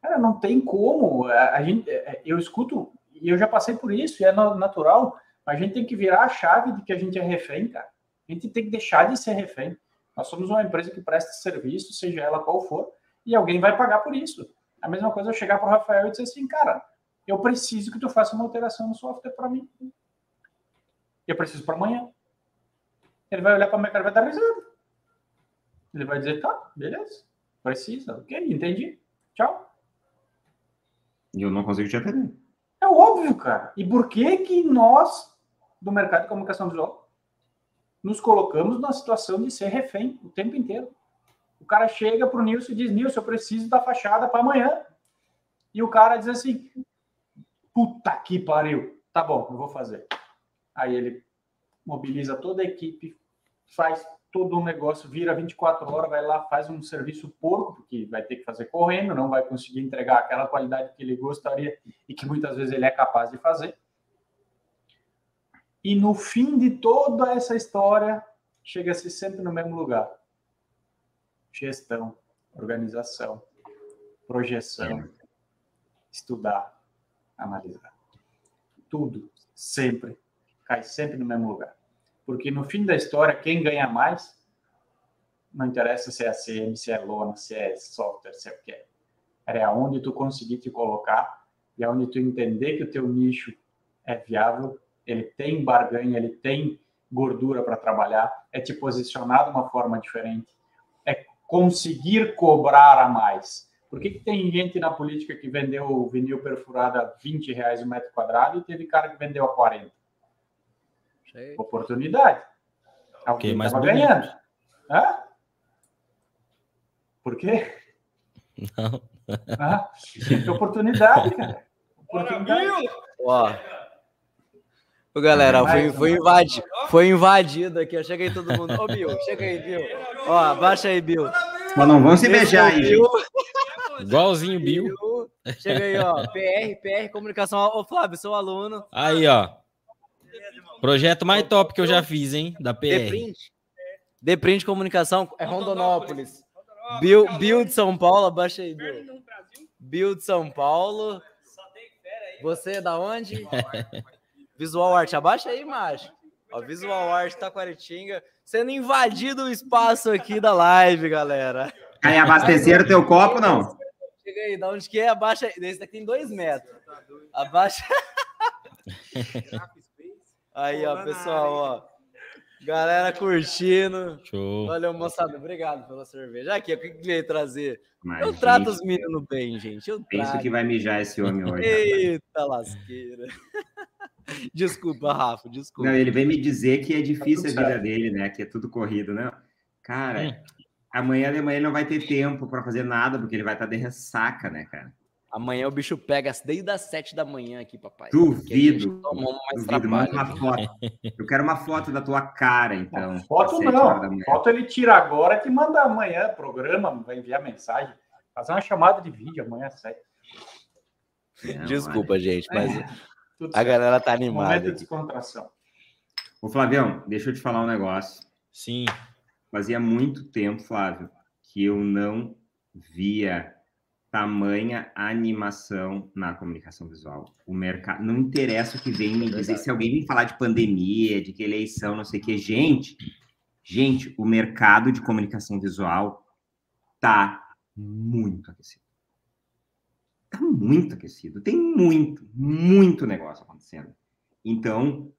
[SPEAKER 2] Cara, não tem como. A, gente, é, eu escuto, e eu já passei por isso, e é natural, a gente tem que virar a chave de que a gente é refém, cara. A gente tem que deixar de ser refém. Nós somos uma empresa que presta serviço, seja ela qual for, e alguém vai pagar por isso. A mesma coisa eu chegar para o Rafael e dizer assim, cara, eu preciso que tu faça uma alteração no software para mim. Eu preciso para amanhã. Ele vai olhar para minha cara e vai dar risada. Ele vai dizer, tá, beleza, precisa, ok, entendi, tchau.
[SPEAKER 1] E eu não consigo te atender.
[SPEAKER 2] É óbvio, cara. E por que que nós, do mercado de comunicação visual, nos colocamos na situação de ser refém o tempo inteiro? O cara chega pro Nilson e diz, Nilson, eu preciso da fachada para amanhã. E o cara diz assim, puta que pariu. Tá bom, eu vou fazer. Aí ele mobiliza toda a equipe, faz todo um negócio vira 24 horas, vai lá, faz um serviço porco, porque vai ter que fazer correndo, não vai conseguir entregar aquela qualidade que ele gostaria e que muitas vezes ele é capaz de fazer. E no fim de toda essa história, chega-se sempre no mesmo lugar: gestão, organização, projeção, estudar, analisar. Tudo, sempre, cai sempre no mesmo lugar. Porque no fim da história, quem ganha mais, não interessa se é ACM, se é lona, se é software, se é o que é. É aonde tu conseguir te colocar e aonde tu entender que o teu nicho é viável, ele tem barganha, ele tem gordura para trabalhar, é te posicionar de uma forma diferente, é conseguir cobrar a mais. Por que, que tem gente na política que vendeu o vinil perfurado a 20 reais o metro quadrado e teve cara que vendeu a 40? Sei. Oportunidade. Alguém estava ganhando. Hã? Por quê?
[SPEAKER 3] Não.
[SPEAKER 2] Ah, oportunidade, cara. Oportunidade.
[SPEAKER 4] Ó. Ô, galera, foi, foi, invadi foi invadido aqui. Eu cheguei todo mundo. Ô, Bill, chega aí, Bill. Ó, abaixa aí, Bill.
[SPEAKER 1] Mas não vão se beijar aí.
[SPEAKER 3] Bill. Igualzinho Bill.
[SPEAKER 4] Chega aí, ó. PR, PR, comunicação. Ô, Flávio, sou aluno.
[SPEAKER 3] Aí, ó. Projeto mais top que eu já fiz, hein? Da PR.
[SPEAKER 4] Deprint. Deprint Comunicação é Rondonópolis. Bill, Bill de São Paulo, abaixa aí, Bill. Bill de São Paulo. Você é da onde? Visual Art, abaixa aí, macho. Ó, Visual Art Taquaritinga sendo invadido o espaço aqui da live, galera.
[SPEAKER 1] Aí abasteceram teu copo, não?
[SPEAKER 4] Chega aí, da onde que é? Abaixa aí. Esse daqui tem dois metros. Abaixa. Aí, ó, pessoal, ó. Galera curtindo.
[SPEAKER 3] Show.
[SPEAKER 4] Valeu, moçada. Obrigado pela cerveja. Aqui, o que que veio trazer?
[SPEAKER 1] Mas,
[SPEAKER 4] Eu trato
[SPEAKER 1] gente,
[SPEAKER 4] os meninos bem, gente. Eu
[SPEAKER 1] Penso que vai mijar esse homem hoje.
[SPEAKER 4] Eita lasqueira. Desculpa, Rafa, desculpa.
[SPEAKER 1] Não, ele vem me dizer que é difícil a
[SPEAKER 2] tudo
[SPEAKER 1] vida
[SPEAKER 2] certo.
[SPEAKER 1] dele, né? Que é tudo corrido, né? Cara,
[SPEAKER 3] Hum.
[SPEAKER 1] amanhã de manhã ele não vai ter tempo para fazer nada, porque ele vai estar de ressaca, né, cara?
[SPEAKER 4] Amanhã o bicho pega desde as sete da manhã aqui, papai.
[SPEAKER 1] Duvido. Duvido, manda uma foto. Eu quero uma foto da tua cara, então.
[SPEAKER 2] Foto
[SPEAKER 1] às sete
[SPEAKER 2] não. Foto ele tira agora que manda amanhã, programa, vai enviar mensagem. Fazer uma chamada de vídeo amanhã, sério.
[SPEAKER 1] Não,
[SPEAKER 4] Desculpa, gente, mas
[SPEAKER 2] Tudo
[SPEAKER 4] a galera tá
[SPEAKER 2] Momento
[SPEAKER 4] animada.
[SPEAKER 2] de
[SPEAKER 4] aqui.
[SPEAKER 2] descontração.
[SPEAKER 1] Ô, Flavião, deixa eu te falar um negócio.
[SPEAKER 3] Sim.
[SPEAKER 1] Fazia muito tempo, Flávio, que eu não via tamanha animação na comunicação visual. O mercado não interessa o que vem me dizer. Se alguém me falar de pandemia, de que eleição, não sei o que, gente, gente, o mercado de comunicação visual tá muito aquecido. Tá muito aquecido. Tem muito, muito negócio acontecendo. Então,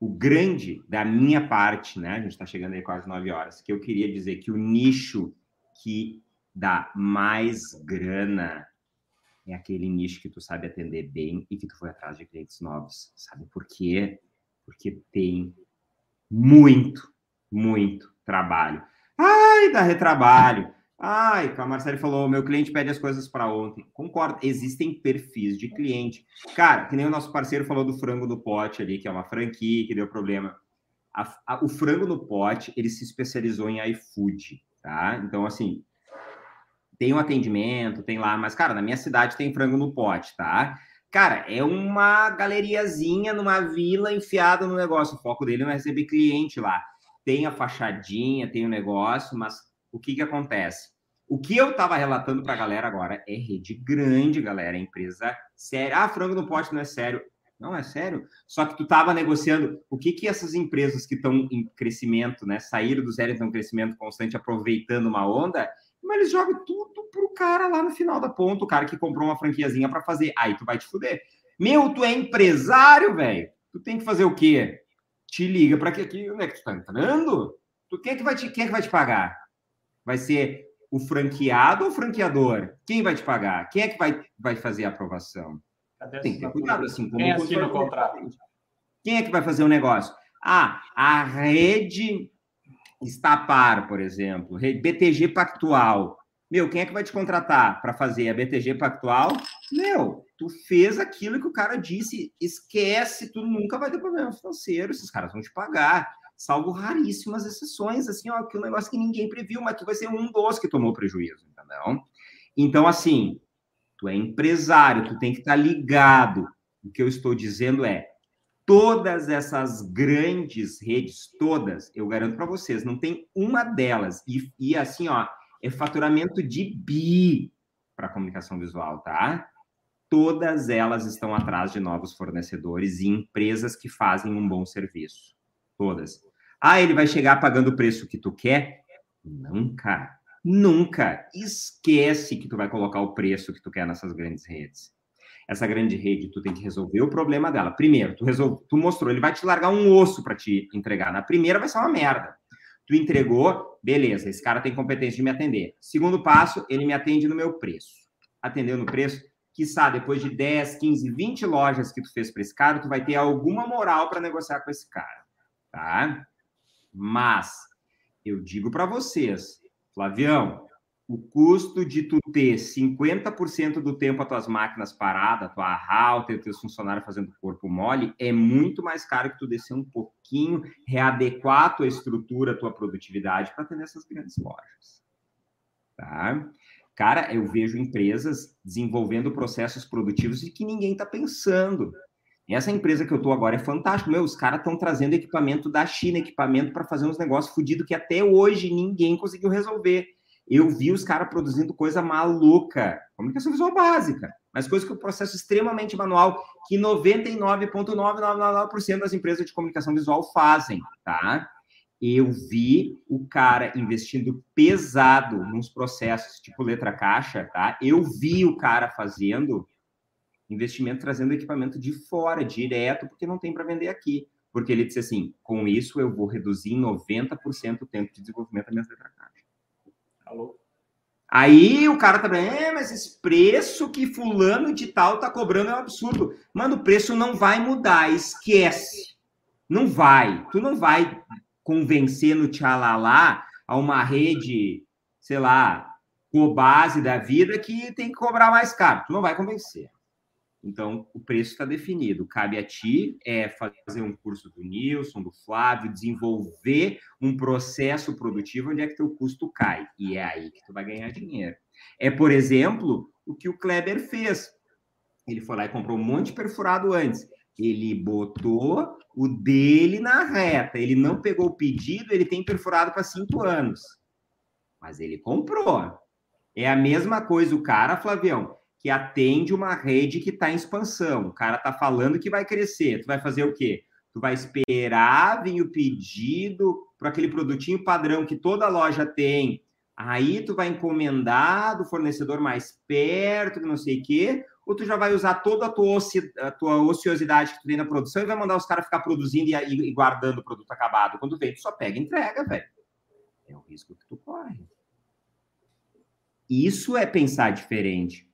[SPEAKER 1] o grande da minha parte, né? A gente está chegando aí quase nove horas, que eu queria dizer que o nicho que dá mais grana é aquele nicho que tu sabe atender bem e que tu foi atrás de clientes novos. Sabe por quê? Porque tem muito, muito trabalho. Ai, dá retrabalho. Ai, a Marcelo falou, meu cliente pede as coisas para ontem. Concordo, existem perfis de cliente. Cara, que nem o nosso parceiro falou do frango no pote ali, que é uma franquia que deu problema. A- a- o frango no pote, ele se especializou em iFood, tá? Então, assim, tem um atendimento, tem lá, mas, cara, na minha cidade tem frango no pote, tá? Cara, é uma galeriazinha numa vila enfiada no negócio. O foco dele não é receber cliente lá. Tem a fachadinha, tem o negócio, mas o que que acontece? O que eu tava relatando pra galera agora é rede grande, galera, é empresa séria. Ah, frango no pote não é sério. Não é sério. Só que tu tava negociando o que que essas empresas que estão em crescimento, né, saíram do zero e estão em crescimento constante, aproveitando uma onda, mas eles jogam tudo pro cara lá no final da ponta, o cara que comprou uma franquiazinha para fazer. Aí tu vai te fuder. Meu, tu é empresário, velho. Tu tem que fazer o quê? Te liga para que aqui, onde é que tu tá entrando? Tu quem é que vai te, quem é que vai te pagar? Vai ser o franqueado ou o franqueador? Quem vai te pagar? Quem é que vai, vai fazer a aprovação?
[SPEAKER 2] Cadê
[SPEAKER 1] Tem que ter cuidado, assim como
[SPEAKER 2] Quem assina o contrato?
[SPEAKER 1] Quem é que vai fazer o negócio? Ah, a rede Estapar, por exemplo, BTG Pactual. Meu, quem é que vai te contratar para fazer a BTG Pactual? Meu, tu fez aquilo que o cara disse, esquece, tu nunca vai ter problema financeiro, esses caras vão te pagar. salvo raríssimas exceções, assim, ó, que é um negócio que ninguém previu, mas tu vai ser um dos que tomou prejuízo, entendeu? Então, assim, tu é empresário, tu tem que estar ligado. O que eu estou dizendo é, todas essas grandes redes, todas, eu garanto para vocês, não tem uma delas, e, e assim, ó, é faturamento de bi para comunicação visual, tá? Todas elas estão atrás de novos fornecedores e empresas que fazem um bom serviço. Todas. Ah, ele vai chegar pagando o preço que tu quer? Nunca. Nunca. Esquece que tu vai colocar o preço que tu quer nessas grandes redes. Essa grande rede, tu tem que resolver o problema dela. Primeiro, tu, resolve, tu mostrou, ele vai te largar um osso para te entregar. Na primeira vai ser uma merda. Tu entregou, beleza, esse cara tem competência de me atender. Segundo passo, ele me atende no meu preço. Atendeu no preço, quiçá, depois de 10, 15, 20 lojas que tu fez para esse cara, tu vai ter alguma moral para negociar com esse cara, tá? Mas eu digo para vocês, Flavião, o custo de tu ter 50% do tempo as tuas máquinas paradas, tua router, teus funcionários fazendo corpo mole, é muito mais caro que tu descer um pouquinho, readequar a tua estrutura, a tua produtividade para ter nessas grandes lojas. Tá? Cara, eu vejo empresas desenvolvendo processos produtivos e que ninguém está pensando. Essa empresa que eu estou agora é fantástica. Meu, os caras estão trazendo equipamento da China, equipamento para fazer uns negócios fodidos que até hoje ninguém conseguiu resolver. Eu vi os caras produzindo coisa maluca, comunicação visual básica, mas coisa que o processo extremamente manual, que 99,999% das empresas de comunicação visual fazem, tá? Eu vi o cara investindo pesado nos processos, tipo letra caixa, tá? Eu vi o cara fazendo investimento trazendo equipamento de fora, direto, porque não tem para vender aqui. Porque ele disse assim: com isso eu vou reduzir em 90% o tempo de desenvolvimento da minha letra caixa. Alô? Aí o cara também, tá é, mas esse preço que fulano de tal tá cobrando é um absurdo. Mano, o preço não vai mudar, esquece. Não vai. Tu não vai convencer no tchalalá a uma rede, sei lá, com base da vida que tem que cobrar mais caro. Tu não vai convencer. Então, o preço está definido. Cabe a ti é fazer um curso do Nilson, do Flávio, desenvolver um processo produtivo onde é que teu custo cai. E é aí que tu vai ganhar dinheiro. É, por exemplo, o que o Kleber fez. Ele foi lá e comprou um monte de perfurado antes. Ele botou o dele na reta. Ele não pegou o pedido, ele tem perfurado para cinco anos. Mas ele comprou. É a mesma coisa o cara, Flavião que atende uma rede que está em expansão. O cara está falando que vai crescer. Tu vai fazer o quê? Tu vai esperar vir o pedido para aquele produtinho padrão que toda loja tem. Aí tu vai encomendar do fornecedor mais perto, que não sei o quê, ou tu já vai usar toda a tua, a tua ociosidade que tu tem na produção e vai mandar os caras ficar produzindo e, e guardando o produto acabado. Quando vem, tu só pega e entrega, velho. É o risco que tu corre. Isso é pensar diferente.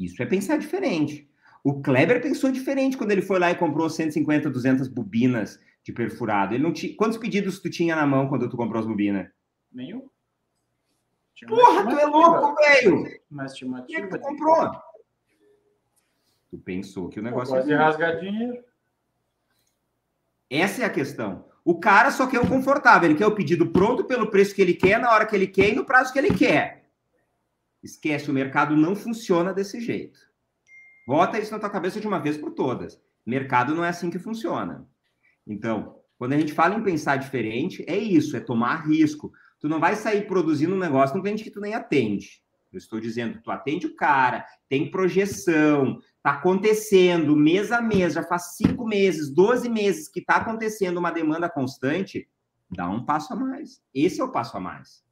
[SPEAKER 1] Isso é pensar diferente. O Kleber pensou diferente quando ele foi lá e comprou 150, 200 bobinas de perfurado. Ele não tinha... Quantos pedidos tu tinha na mão quando tu comprou as bobinas?
[SPEAKER 2] Nenhum.
[SPEAKER 1] Porra, tu é louco, velho!
[SPEAKER 2] Mas
[SPEAKER 1] tinha que tu comprou? Tu pensou que o negócio...
[SPEAKER 2] Pode rasgar dinheiro.
[SPEAKER 1] Essa é a questão. O cara só quer o confortável. Ele quer o pedido pronto pelo preço que ele quer, na hora que ele quer e no prazo que ele quer. Esquece, o mercado não funciona desse jeito. Bota isso na tua cabeça de uma vez por todas. Mercado não é assim que funciona. Então, quando a gente fala em pensar diferente, é isso, é tomar risco. Tu não vai sair produzindo um negócio num cliente que tu nem atende. Eu estou dizendo, tu atende o cara, tem projeção, tá acontecendo mês a mês, já faz cinco meses, doze meses que tá acontecendo uma demanda constante, dá um passo a mais. Esse é o passo a mais.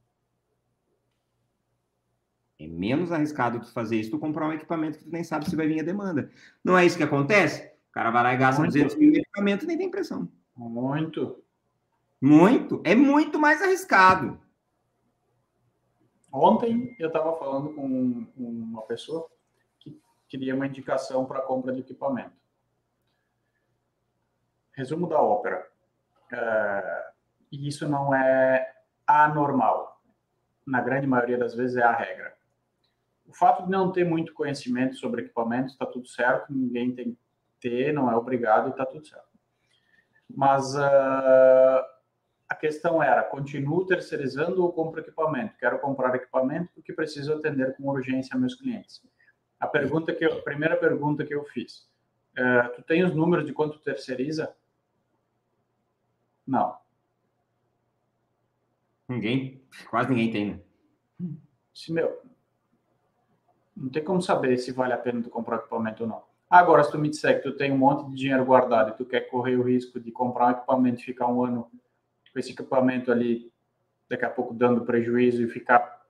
[SPEAKER 1] É menos arriscado tu fazer isso, tu comprar um equipamento que tu nem sabe se vai vir a demanda. Não é isso que acontece? O cara vai lá e gasta muito. 200 mil em equipamento e nem tem pressão.
[SPEAKER 2] Muito.
[SPEAKER 1] Muito. É muito mais arriscado.
[SPEAKER 2] Ontem eu estava falando com uma pessoa que queria uma indicação para compra de equipamento. Resumo da ópera. É, isso não é anormal. Na grande maioria das vezes é a regra o fato de não ter muito conhecimento sobre equipamentos está tudo certo, ninguém tem que ter, não é obrigado e está tudo certo. Mas uh, a questão era: continuo terceirizando ou compro equipamento? Quero comprar equipamento porque preciso atender com urgência meus clientes. A pergunta que eu, a primeira pergunta que eu fiz: é, tu tem os números de quanto terceiriza? Não.
[SPEAKER 1] Ninguém, quase ninguém tem, né?
[SPEAKER 2] Se, meu, não tem como saber se vale a pena tu comprar equipamento ou não. Agora, se tu me disser que tu tem um monte de dinheiro guardado e tu quer correr o risco de comprar um equipamento e ficar um ano com esse equipamento ali, daqui a pouco dando prejuízo e ficar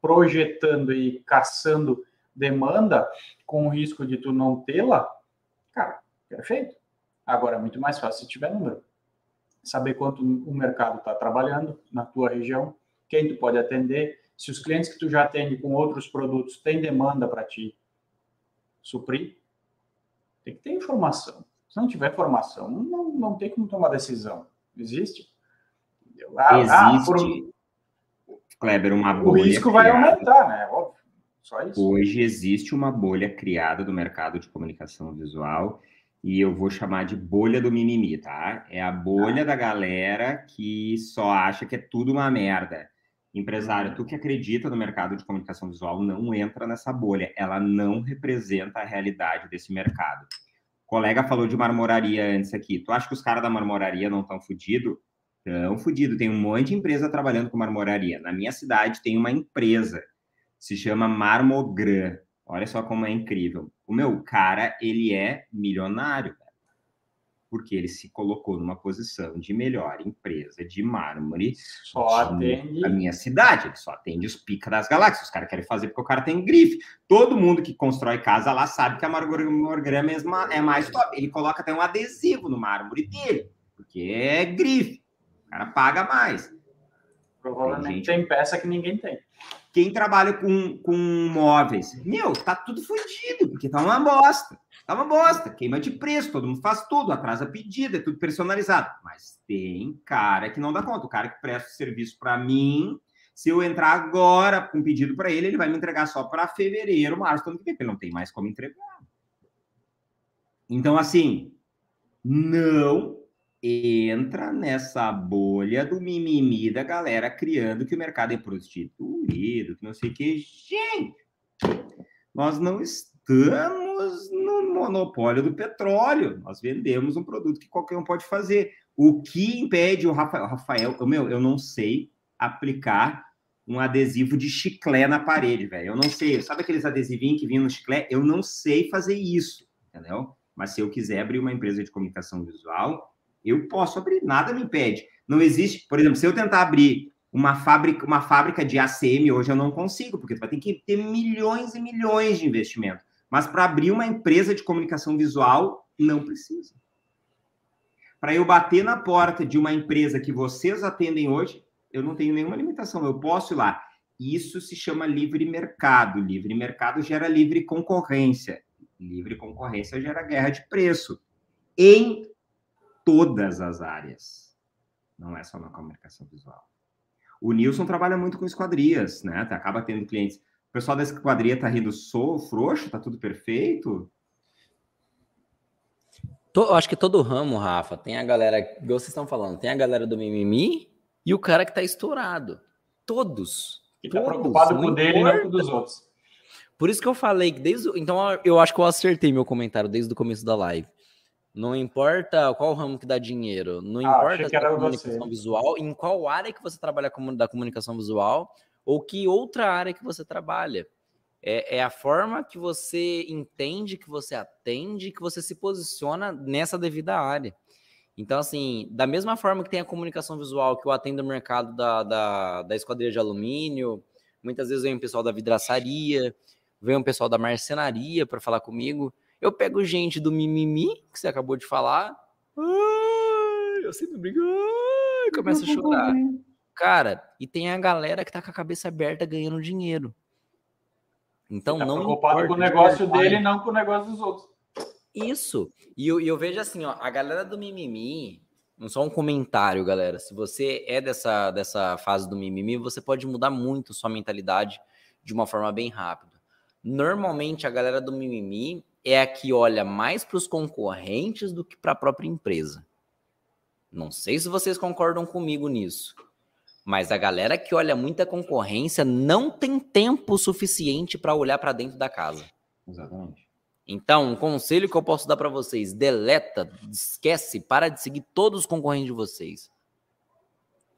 [SPEAKER 2] projetando e caçando demanda com o risco de tu não tê-la, cara, perfeito. Agora é muito mais fácil se tiver número. Saber quanto o mercado está trabalhando na tua região, quem tu pode atender, se os clientes que tu já atende com outros produtos têm demanda para te suprir, tem que ter informação. Se não tiver informação, não, não tem como tomar decisão. Existe?
[SPEAKER 1] Ah, ah Existe, ah, por... Kleber, uma bolha.
[SPEAKER 2] O risco vai aumentar, né? Óbvio. Só isso.
[SPEAKER 1] Hoje existe uma bolha criada do mercado de comunicação visual e eu vou chamar de bolha do mimimi, tá? É a bolha ah. da galera que só acha que é tudo uma merda. Empresário, tu que acredita no mercado de comunicação visual, não entra nessa bolha. Ela não representa a realidade desse mercado. O colega falou de marmoraria antes aqui. Tu acha que os caras da marmoraria não estão fodidos? Estão fodidos. Tem um monte de empresa trabalhando com marmoraria. Na minha cidade tem uma empresa, se chama Marmogram. Olha só como é incrível. O meu cara, ele é milionário porque ele se colocou numa posição de melhor empresa de mármore
[SPEAKER 2] só atende...
[SPEAKER 1] da minha cidade. Ele só atende os pica das galáxias. Os caras querem fazer porque o cara tem grife. Todo mundo que constrói casa lá sabe que a marmorgrama é mais top. Ele coloca até um adesivo no mármore dele, porque é grife. O cara paga mais.
[SPEAKER 2] Provavelmente tem, gente... tem peça que ninguém tem.
[SPEAKER 1] Quem trabalha com, com móveis, meu, tá tudo fodido, porque tá uma bosta. Tá uma bosta, queima de preço, todo mundo faz tudo, atrasa pedido, é tudo personalizado. Mas tem cara que não dá conta. O cara que presta serviço para mim, se eu entrar agora com pedido para ele, ele vai me entregar só para fevereiro, março, ano que vem, porque ele não tem mais como entregar. Então, assim, não entra nessa bolha do mimimi da galera criando que o mercado é prostituído, que não sei o que. Gente, nós não estamos no monopólio do petróleo. Nós vendemos um produto que qualquer um pode fazer. O que impede o Rafael, Rafael eu, meu, eu não sei aplicar um adesivo de chiclete na parede, velho. Eu não sei. Sabe aqueles adesivinhos que vinham no chiclete? Eu não sei fazer isso, entendeu? Mas se eu quiser abrir uma empresa de comunicação visual, eu posso abrir, nada me impede. Não existe, por exemplo, se eu tentar abrir uma fábrica, uma fábrica de ACM hoje eu não consigo, porque vai ter que ter milhões e milhões de investimento. Mas para abrir uma empresa de comunicação visual, não precisa. Para eu bater na porta de uma empresa que vocês atendem hoje, eu não tenho nenhuma limitação, eu posso ir lá. Isso se chama livre mercado. Livre mercado gera livre concorrência. Livre concorrência gera guerra de preço. Em todas as áreas. Não é só na comunicação visual. O Nilson trabalha muito com esquadrias, né? Acaba tendo clientes. O pessoal da esquadria tá rindo sou frouxo, tá tudo perfeito.
[SPEAKER 4] Eu acho que todo ramo, Rafa, tem a galera, igual vocês estão falando, tem a galera do mimimi e o cara que tá estourado. Todos.
[SPEAKER 2] Que tá preocupado com o dele e não com dos outros.
[SPEAKER 4] Por isso que eu falei que desde. Então eu acho que eu acertei meu comentário desde o começo da live. Não importa qual ramo que dá dinheiro, não ah, importa é comunicação você. visual, em qual área que você trabalha da comunicação visual ou que outra área que você trabalha. É, é, a forma que você entende, que você atende, que você se posiciona nessa devida área. Então, assim, da mesma forma que tem a comunicação visual, que eu atendo o mercado da, da, da esquadrilha de alumínio, muitas vezes vem o pessoal da vidraçaria, vem o pessoal da marcenaria para falar comigo. Eu pego gente do mimimi, que você acabou de falar. Ai, eu brigo. Ai, começa a chorar. Cara, e tem a galera que tá com a cabeça aberta ganhando dinheiro. Então tá não
[SPEAKER 2] preocupado com o negócio dele, não com o negócio dos outros.
[SPEAKER 4] Isso. E eu, eu, vejo assim, ó, a galera do mimimi, não só um comentário, galera. Se você é dessa, dessa fase do mimimi, você pode mudar muito sua mentalidade de uma forma bem rápida. Normalmente a galera do mimimi é a que olha mais para os concorrentes do que para a própria empresa. Não sei se vocês concordam comigo nisso. Mas a galera que olha muita concorrência não tem tempo suficiente para olhar para dentro da casa.
[SPEAKER 1] Exatamente.
[SPEAKER 4] Então, um conselho que eu posso dar para vocês: deleta, esquece, para de seguir todos os concorrentes de vocês.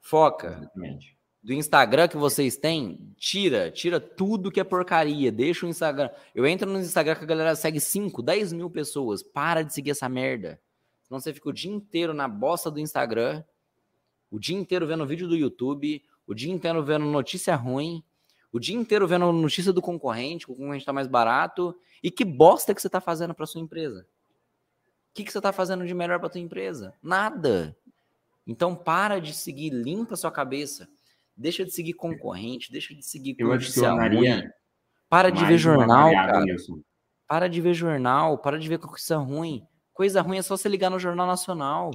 [SPEAKER 4] Foca.
[SPEAKER 1] Exatamente.
[SPEAKER 4] Do Instagram que vocês têm, tira, tira tudo que é porcaria. Deixa o Instagram. Eu entro no Instagram que a galera segue 5, 10 mil pessoas. Para de seguir essa merda. Senão você fica o dia inteiro na bosta do Instagram, o dia inteiro vendo vídeo do YouTube, o dia inteiro vendo notícia ruim, o dia inteiro vendo notícia do concorrente, que o concorrente está mais barato. E que bosta que você está fazendo para sua empresa? O que, que você está fazendo de melhor para tua empresa? Nada. Então para de seguir, limpa sua cabeça. Deixa de seguir concorrente, deixa de seguir
[SPEAKER 1] Eu adicionaria
[SPEAKER 4] ruim. Para de ver jornal, cara.
[SPEAKER 1] nisso.
[SPEAKER 4] Para de ver jornal, para de ver coisa ruim. Coisa ruim é só você ligar no Jornal Nacional.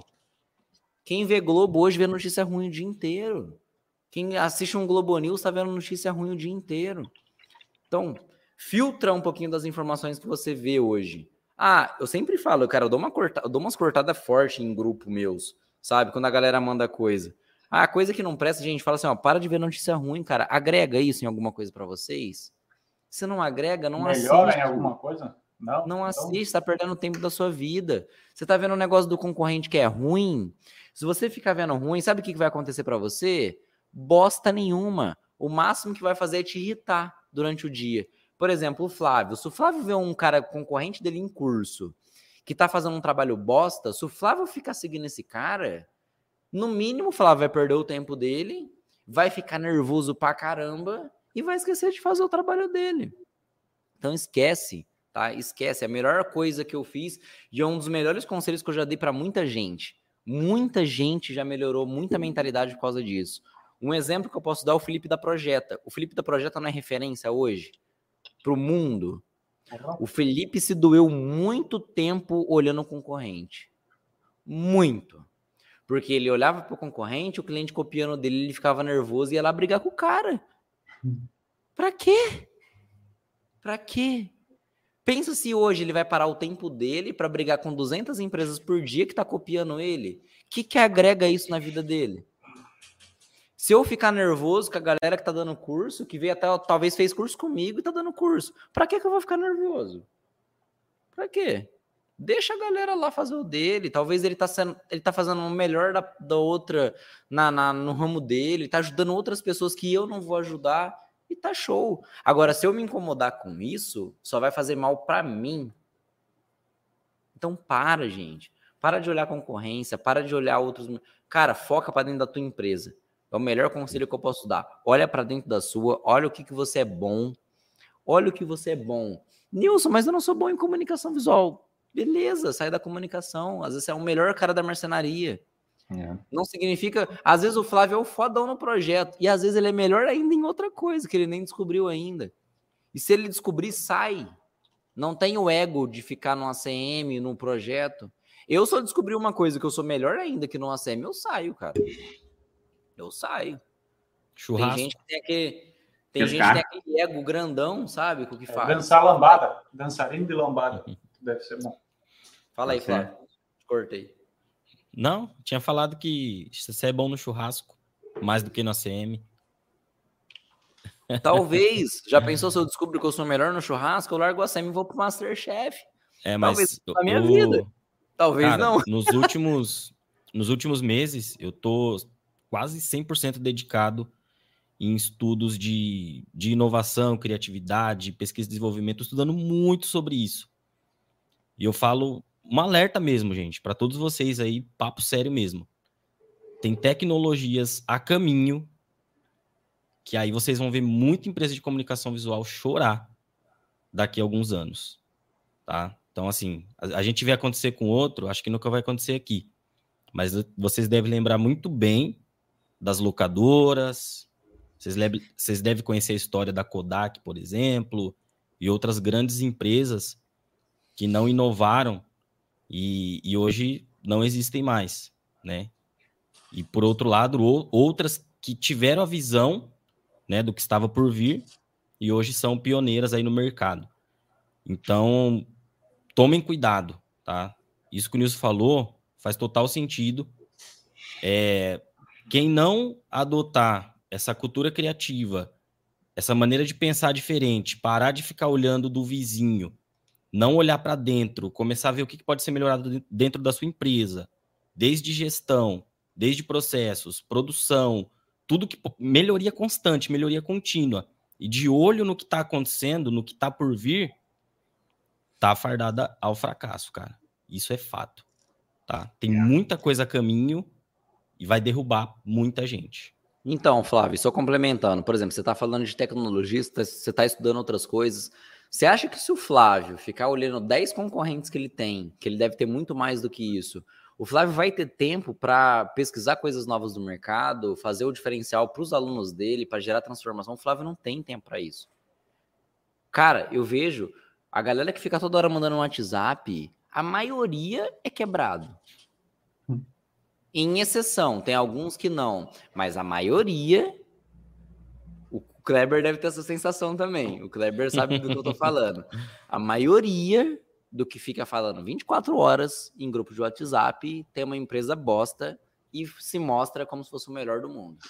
[SPEAKER 4] Quem vê Globo hoje vê notícia ruim o dia inteiro. Quem assiste um Globo News está vendo notícia ruim o dia inteiro. Então, filtra um pouquinho das informações que você vê hoje. Ah, eu sempre falo, cara, eu dou, uma corta, eu dou umas cortadas fortes em grupo meus, sabe? Quando a galera manda coisa. Ah, coisa que não presta, gente fala assim, ó, para de ver notícia ruim, cara. Agrega isso em alguma coisa para vocês. Se não agrega, não
[SPEAKER 2] Melhora
[SPEAKER 4] assiste.
[SPEAKER 2] em alguma coisa? Não.
[SPEAKER 4] Não
[SPEAKER 2] Então,
[SPEAKER 4] assiste, tá perdendo tempo da sua vida. Você tá vendo um negócio do concorrente que é ruim. Se você ficar vendo ruim, sabe o que vai acontecer para você? Bosta nenhuma. O máximo que vai fazer é te irritar durante o dia. Por exemplo, o Flávio. Se o Flávio vê um cara concorrente dele em curso que tá fazendo um trabalho bosta, se o Flávio ficar seguindo esse cara, no mínimo o Flávio vai perder o tempo dele, vai ficar nervoso pra caramba e vai esquecer de fazer o trabalho dele. Então esquece, tá? Esquece. A melhor coisa que eu fiz e é um dos melhores conselhos que eu já dei para muita gente. Muita gente já melhorou muita mentalidade por causa disso. Um exemplo que eu posso dar é o Felipe da Projeta. O Felipe da Projeta não é referência hoje para o mundo. O Felipe se doeu muito tempo olhando o concorrente. Muito. Porque ele olhava para o concorrente, o cliente copiando dele, ele ficava nervoso e ia lá brigar com o cara. Pra quê? Pra quê? Pensa se hoje ele vai parar o tempo dele para brigar com 200 empresas por dia que tá copiando ele. O que, que agrega isso na vida dele? Se eu ficar nervoso com a galera que tá dando curso, que veio até talvez fez curso comigo e tá dando curso, pra que que eu vou ficar nervoso? Pra quê? Deixa a galera lá fazer o dele. Talvez ele tá, sendo, ele tá fazendo o melhor da, da outra na, na- no ramo dele, tá ajudando outras pessoas que eu não vou ajudar e tá show. Agora, se eu me incomodar com isso, só vai fazer mal pra mim. Então para, gente. Para de olhar concorrência, para de olhar outros. Cara, foca para dentro da tua empresa. É o melhor conselho que eu posso dar. Olha para dentro da sua, olha o que, que você é bom. Olha o que você é bom. Nilson, mas eu não sou bom em comunicação visual. Beleza, sai da comunicação. Às vezes você é o melhor cara da marcenaria.
[SPEAKER 1] É.
[SPEAKER 4] Não significa. Às vezes o Flávio é o fodão no projeto. E às vezes ele é melhor ainda em outra coisa que ele nem descobriu ainda. E se ele descobrir, sai. Não tem o ego de ficar no ACM, no projeto. Eu só descobri uma coisa que eu sou melhor ainda que no ACM, eu saio, cara. Eu saio.
[SPEAKER 3] Churrasco.
[SPEAKER 4] Tem gente que tem aquele. Tem gente que tem aquele ego grandão, sabe? Com o que
[SPEAKER 2] É,
[SPEAKER 4] faz.
[SPEAKER 2] dançar lambada. Dançarino de lambada. Deve ser bom.
[SPEAKER 4] Fala aí. Flávio. Cortei.
[SPEAKER 3] Não, tinha falado que você é bom no churrasco, mais do que no ACM.
[SPEAKER 4] Talvez. Já pensou se eu descubro que eu sou melhor no churrasco? Eu largo a ACM e vou pro Masterchef.
[SPEAKER 3] É, mas
[SPEAKER 4] Talvez na minha
[SPEAKER 3] o-
[SPEAKER 4] vida. Talvez
[SPEAKER 3] Cara,
[SPEAKER 4] não.
[SPEAKER 3] Nos últimos, nos últimos meses, eu tô quase 100% dedicado em estudos de, de inovação, criatividade, pesquisa e desenvolvimento, estudando muito sobre isso. E eu falo um alerta mesmo, gente, para todos vocês aí, papo sério mesmo. Tem tecnologias a caminho que aí vocês vão ver muita empresa de comunicação visual chorar daqui a alguns anos, tá? Então, assim, a, a gente vê acontecer com outro, acho que nunca vai acontecer aqui. Mas vocês devem lembrar muito bem das locadoras, vocês, leve- vocês devem conhecer a história da Kodak, por exemplo, e outras grandes empresas que não inovaram e, e hoje não existem mais, né? E por outro lado, outras que tiveram a visão né, do que estava por vir e hoje são pioneiras aí no mercado. Então, tomem cuidado, tá? Isso que o Nilson falou faz total sentido. É, quem não adotar essa cultura criativa, essa maneira de pensar diferente, parar de ficar olhando do vizinho, não olhar para dentro, começar a ver o que pode ser melhorado dentro da sua empresa, desde gestão, desde processos, produção, tudo que melhoria constante, melhoria contínua, e de olho no que está acontecendo, no que está por vir, tá fardada ao fracasso, cara. Isso é fato, tá? Tem é. muita coisa a caminho e vai derrubar muita gente.
[SPEAKER 4] Então, Flávio, só complementando, por exemplo, você está falando de tecnologia, você está estudando outras coisas. Você acha que se o Flávio ficar olhando 10 concorrentes que ele tem, que ele deve ter muito mais do que isso, o Flávio vai ter tempo para pesquisar coisas novas do mercado, fazer o diferencial para os alunos dele, para gerar transformação? O Flávio não tem tempo para isso. Cara, eu vejo a galera que fica toda hora mandando um WhatsApp, a maioria é quebrado. Em exceção, tem alguns que não, mas a maioria. O Kleber deve ter essa sensação também. O Kleber sabe do que eu tô falando. A maioria do que fica falando 24 horas em grupo de WhatsApp tem uma empresa bosta e se mostra como se fosse o melhor do mundo.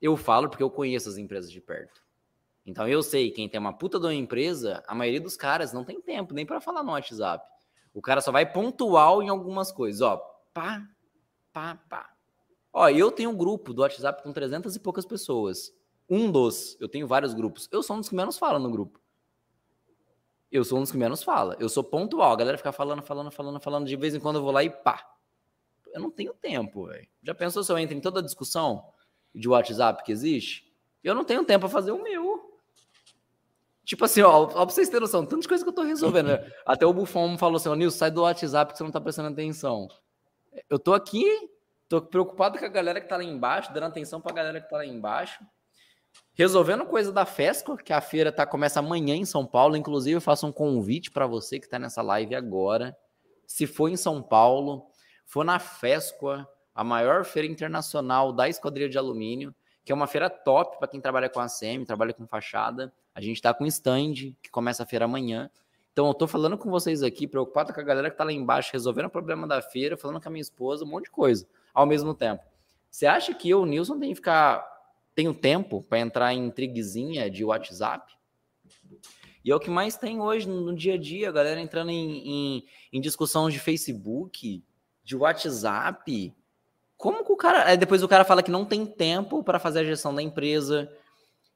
[SPEAKER 4] Eu falo porque eu conheço as empresas de perto. Então eu sei, quem tem uma puta de uma empresa, a maioria dos caras não tem tempo nem para falar no WhatsApp. O cara só vai pontual em algumas coisas, ó, pá, pá, pá. Ó, eu tenho um grupo do WhatsApp com 300 e poucas pessoas. Um dos, eu tenho vários grupos. Eu sou um dos que menos fala no grupo. Eu sou um dos que menos fala. Eu sou pontual. A galera fica falando, falando, falando, falando. De vez em quando eu vou lá e pá. Eu não tenho tempo, velho. Já pensou se eu entro em toda a discussão de WhatsApp que existe? Eu não tenho tempo para fazer o meu. Tipo assim, ó, ó, pra vocês terem noção, tantas coisas que eu tô resolvendo. Né? Até o Buffon falou assim, ó, Nilson, sai do WhatsApp que você não tá prestando atenção. Eu tô aqui, tô preocupado com a galera que tá lá embaixo, dando atenção pra galera que tá lá embaixo. Resolvendo coisa da FESCO, que a feira tá, começa amanhã em São Paulo. Inclusive, eu faço um convite para você que está nessa live agora. Se for em São Paulo, for na FESCO, a maior feira internacional da esquadrilha de alumínio, que é uma feira top para quem trabalha com ACM, trabalha com fachada. A gente está com stand, que começa a feira amanhã. Então, eu estou falando com vocês aqui, preocupado com a galera que está lá embaixo, resolvendo o problema da feira, falando com a minha esposa, um monte de coisa, ao mesmo tempo. Você acha que eu, Nilson, tenho que ficar. Tenho tempo para entrar em intriguezinha de WhatsApp? E é o que mais tem hoje no dia a dia, a galera entrando em, em, em discussão de Facebook, de WhatsApp. Como que o cara. depois o cara fala que não tem tempo para fazer a gestão da empresa,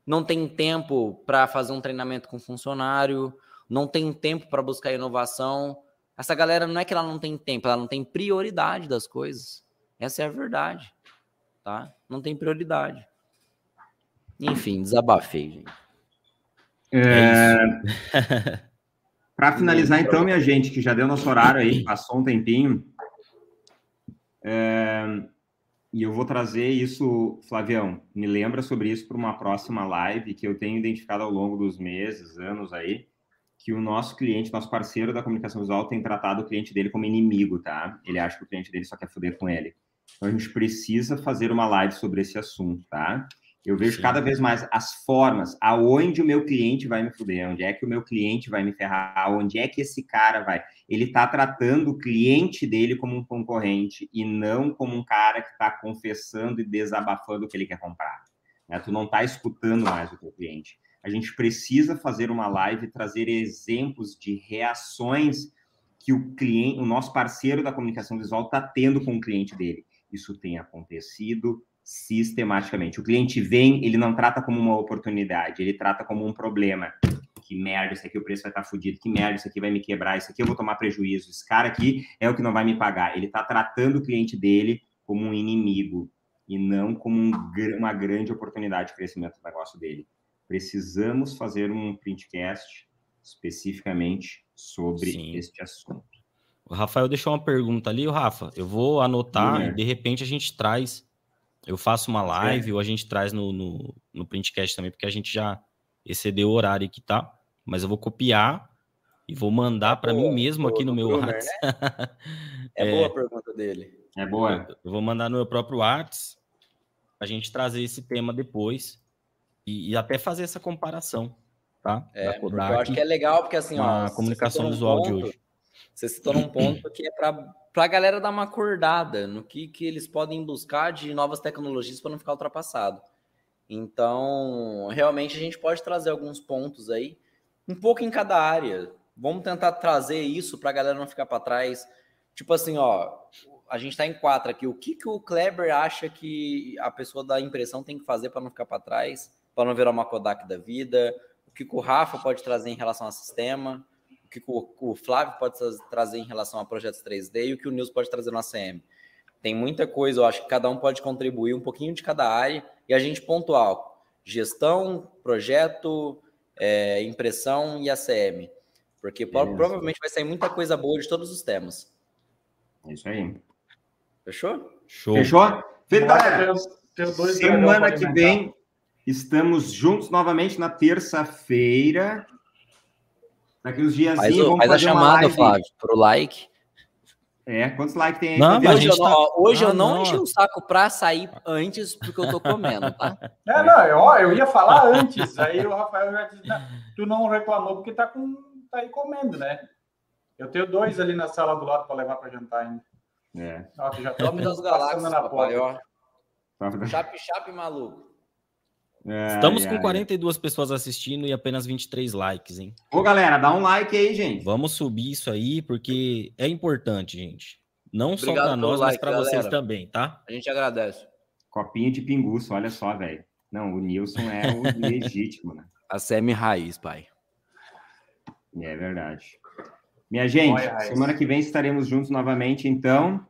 [SPEAKER 4] não tem tempo para fazer um treinamento com funcionário, não tem tempo para buscar inovação. Essa galera não é que ela não tem tempo, ela não tem prioridade das coisas. Essa é a verdade, tá? Não tem prioridade. Enfim, desabafei, gente.
[SPEAKER 1] É... é para finalizar, então, minha gente, que já deu nosso horário aí, passou um tempinho. É... E eu vou trazer isso, Flavião, me lembra sobre isso para uma próxima live que eu tenho identificado ao longo dos meses, anos aí que o nosso cliente, nosso parceiro da comunicação visual, tem tratado o cliente dele como inimigo, tá? Ele acha que o cliente dele só quer foder com ele. Então a gente precisa fazer uma live sobre esse assunto, tá? Eu vejo Sim. cada vez mais as formas, aonde o meu cliente vai me fuder, onde é que o meu cliente vai me ferrar, onde é que esse cara vai. Ele está tratando o cliente dele como um concorrente e não como um cara que está confessando e desabafando o que ele quer comprar. Né? Tu não está escutando mais o teu cliente a gente precisa fazer uma live e trazer exemplos de reações que o cliente, o nosso parceiro da comunicação visual está tendo com o cliente dele. Isso tem acontecido sistematicamente. O cliente vem, ele não trata como uma oportunidade, ele trata como um problema. Que merda, isso aqui o preço vai estar tá fodido, que merda, isso aqui vai me quebrar, isso aqui eu vou tomar prejuízo, esse cara aqui é o que não vai me pagar. Ele está tratando o cliente dele como um inimigo e não como um, uma grande oportunidade de crescimento do negócio dele precisamos fazer um printcast especificamente sobre Sim. este assunto.
[SPEAKER 3] O Rafael deixou uma pergunta ali, o Rafa, eu vou anotar e de repente a gente traz, eu faço uma live é. ou a gente traz no, no, no printcast também, porque a gente já excedeu o horário aqui, tá? Mas eu vou copiar e vou mandar para mim mesmo aqui no meu WhatsApp.
[SPEAKER 4] Né? É, é, boa a pergunta dele.
[SPEAKER 1] É boa.
[SPEAKER 3] Eu vou mandar no meu próprio WhatsApp a gente trazer esse tema depois e, e até fazer essa comparação, tá?
[SPEAKER 4] É, Kodak, eu acho que é legal, porque assim, ó,
[SPEAKER 3] a comunicação visual
[SPEAKER 4] ponto,
[SPEAKER 3] de hoje.
[SPEAKER 4] Você citou num ponto que é para para a galera dar uma acordada no que, que eles podem buscar de novas tecnologias para não ficar ultrapassado. Então, realmente a gente pode trazer alguns pontos aí, um pouco em cada área. Vamos tentar trazer isso para a galera não ficar para trás. Tipo assim, ó, a gente está em quatro aqui. O que, que o Kleber acha que a pessoa da impressão tem que fazer para não ficar para trás, para não virar uma Kodak da vida? O que, que o Rafa pode trazer em relação ao sistema? O que, o, o, Flávio pode trazer em relação a projetos 3D e o que o Nils pode trazer no ACM? Tem muita coisa, eu acho que cada um pode contribuir um pouquinho de cada área e a gente pontual. Gestão, projeto, é, impressão e ACM. Porque provavelmente vai sair muita coisa boa de todos os temas.
[SPEAKER 1] É isso aí.
[SPEAKER 4] Fechou?
[SPEAKER 1] Show. Fechou? Galera. Semana que vem estamos juntos novamente na terça-feira. Daqui uns dias.
[SPEAKER 4] Faz, o, faz a chamada, Flávio, para o like.
[SPEAKER 1] É, quantos likes tem aí?
[SPEAKER 4] Não, hoje, eu, tá... hoje eu não, não enchi o saco para sair antes, porque eu tô comendo, tá?
[SPEAKER 2] É, não, eu, eu ia falar antes, aí o Rafael já disse, tu não reclamou porque tá, com, tá aí comendo, né? Eu tenho dois ali na sala do lado para levar para jantar ainda.
[SPEAKER 1] É.
[SPEAKER 4] Ó, já tô Nome das galáxias, na porta. Chape, chape, maluco.
[SPEAKER 3] É, Estamos com 42 pessoas assistindo e apenas 23 likes, hein?
[SPEAKER 1] Ô, galera, dá um like aí, gente.
[SPEAKER 3] Vamos subir isso aí, porque é importante, gente. Não Obrigado só para nós, like, mas para vocês também, tá?
[SPEAKER 4] A gente agradece.
[SPEAKER 1] Copinho de pinguço, olha só, velho. Não, o Nilson é o legítimo, né?
[SPEAKER 4] A semi raiz, pai.
[SPEAKER 1] É verdade. Minha gente, semana que vem estaremos juntos novamente, então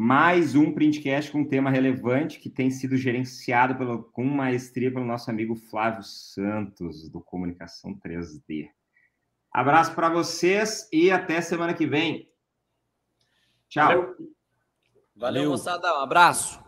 [SPEAKER 1] mais um printcast com um tema relevante que tem sido gerenciado pelo, com maestria pelo nosso amigo Flávio Santos, do Comunicação 3D. Abraço para vocês e até semana que vem. Tchau.
[SPEAKER 4] Valeu, Valeu moçada. Um abraço.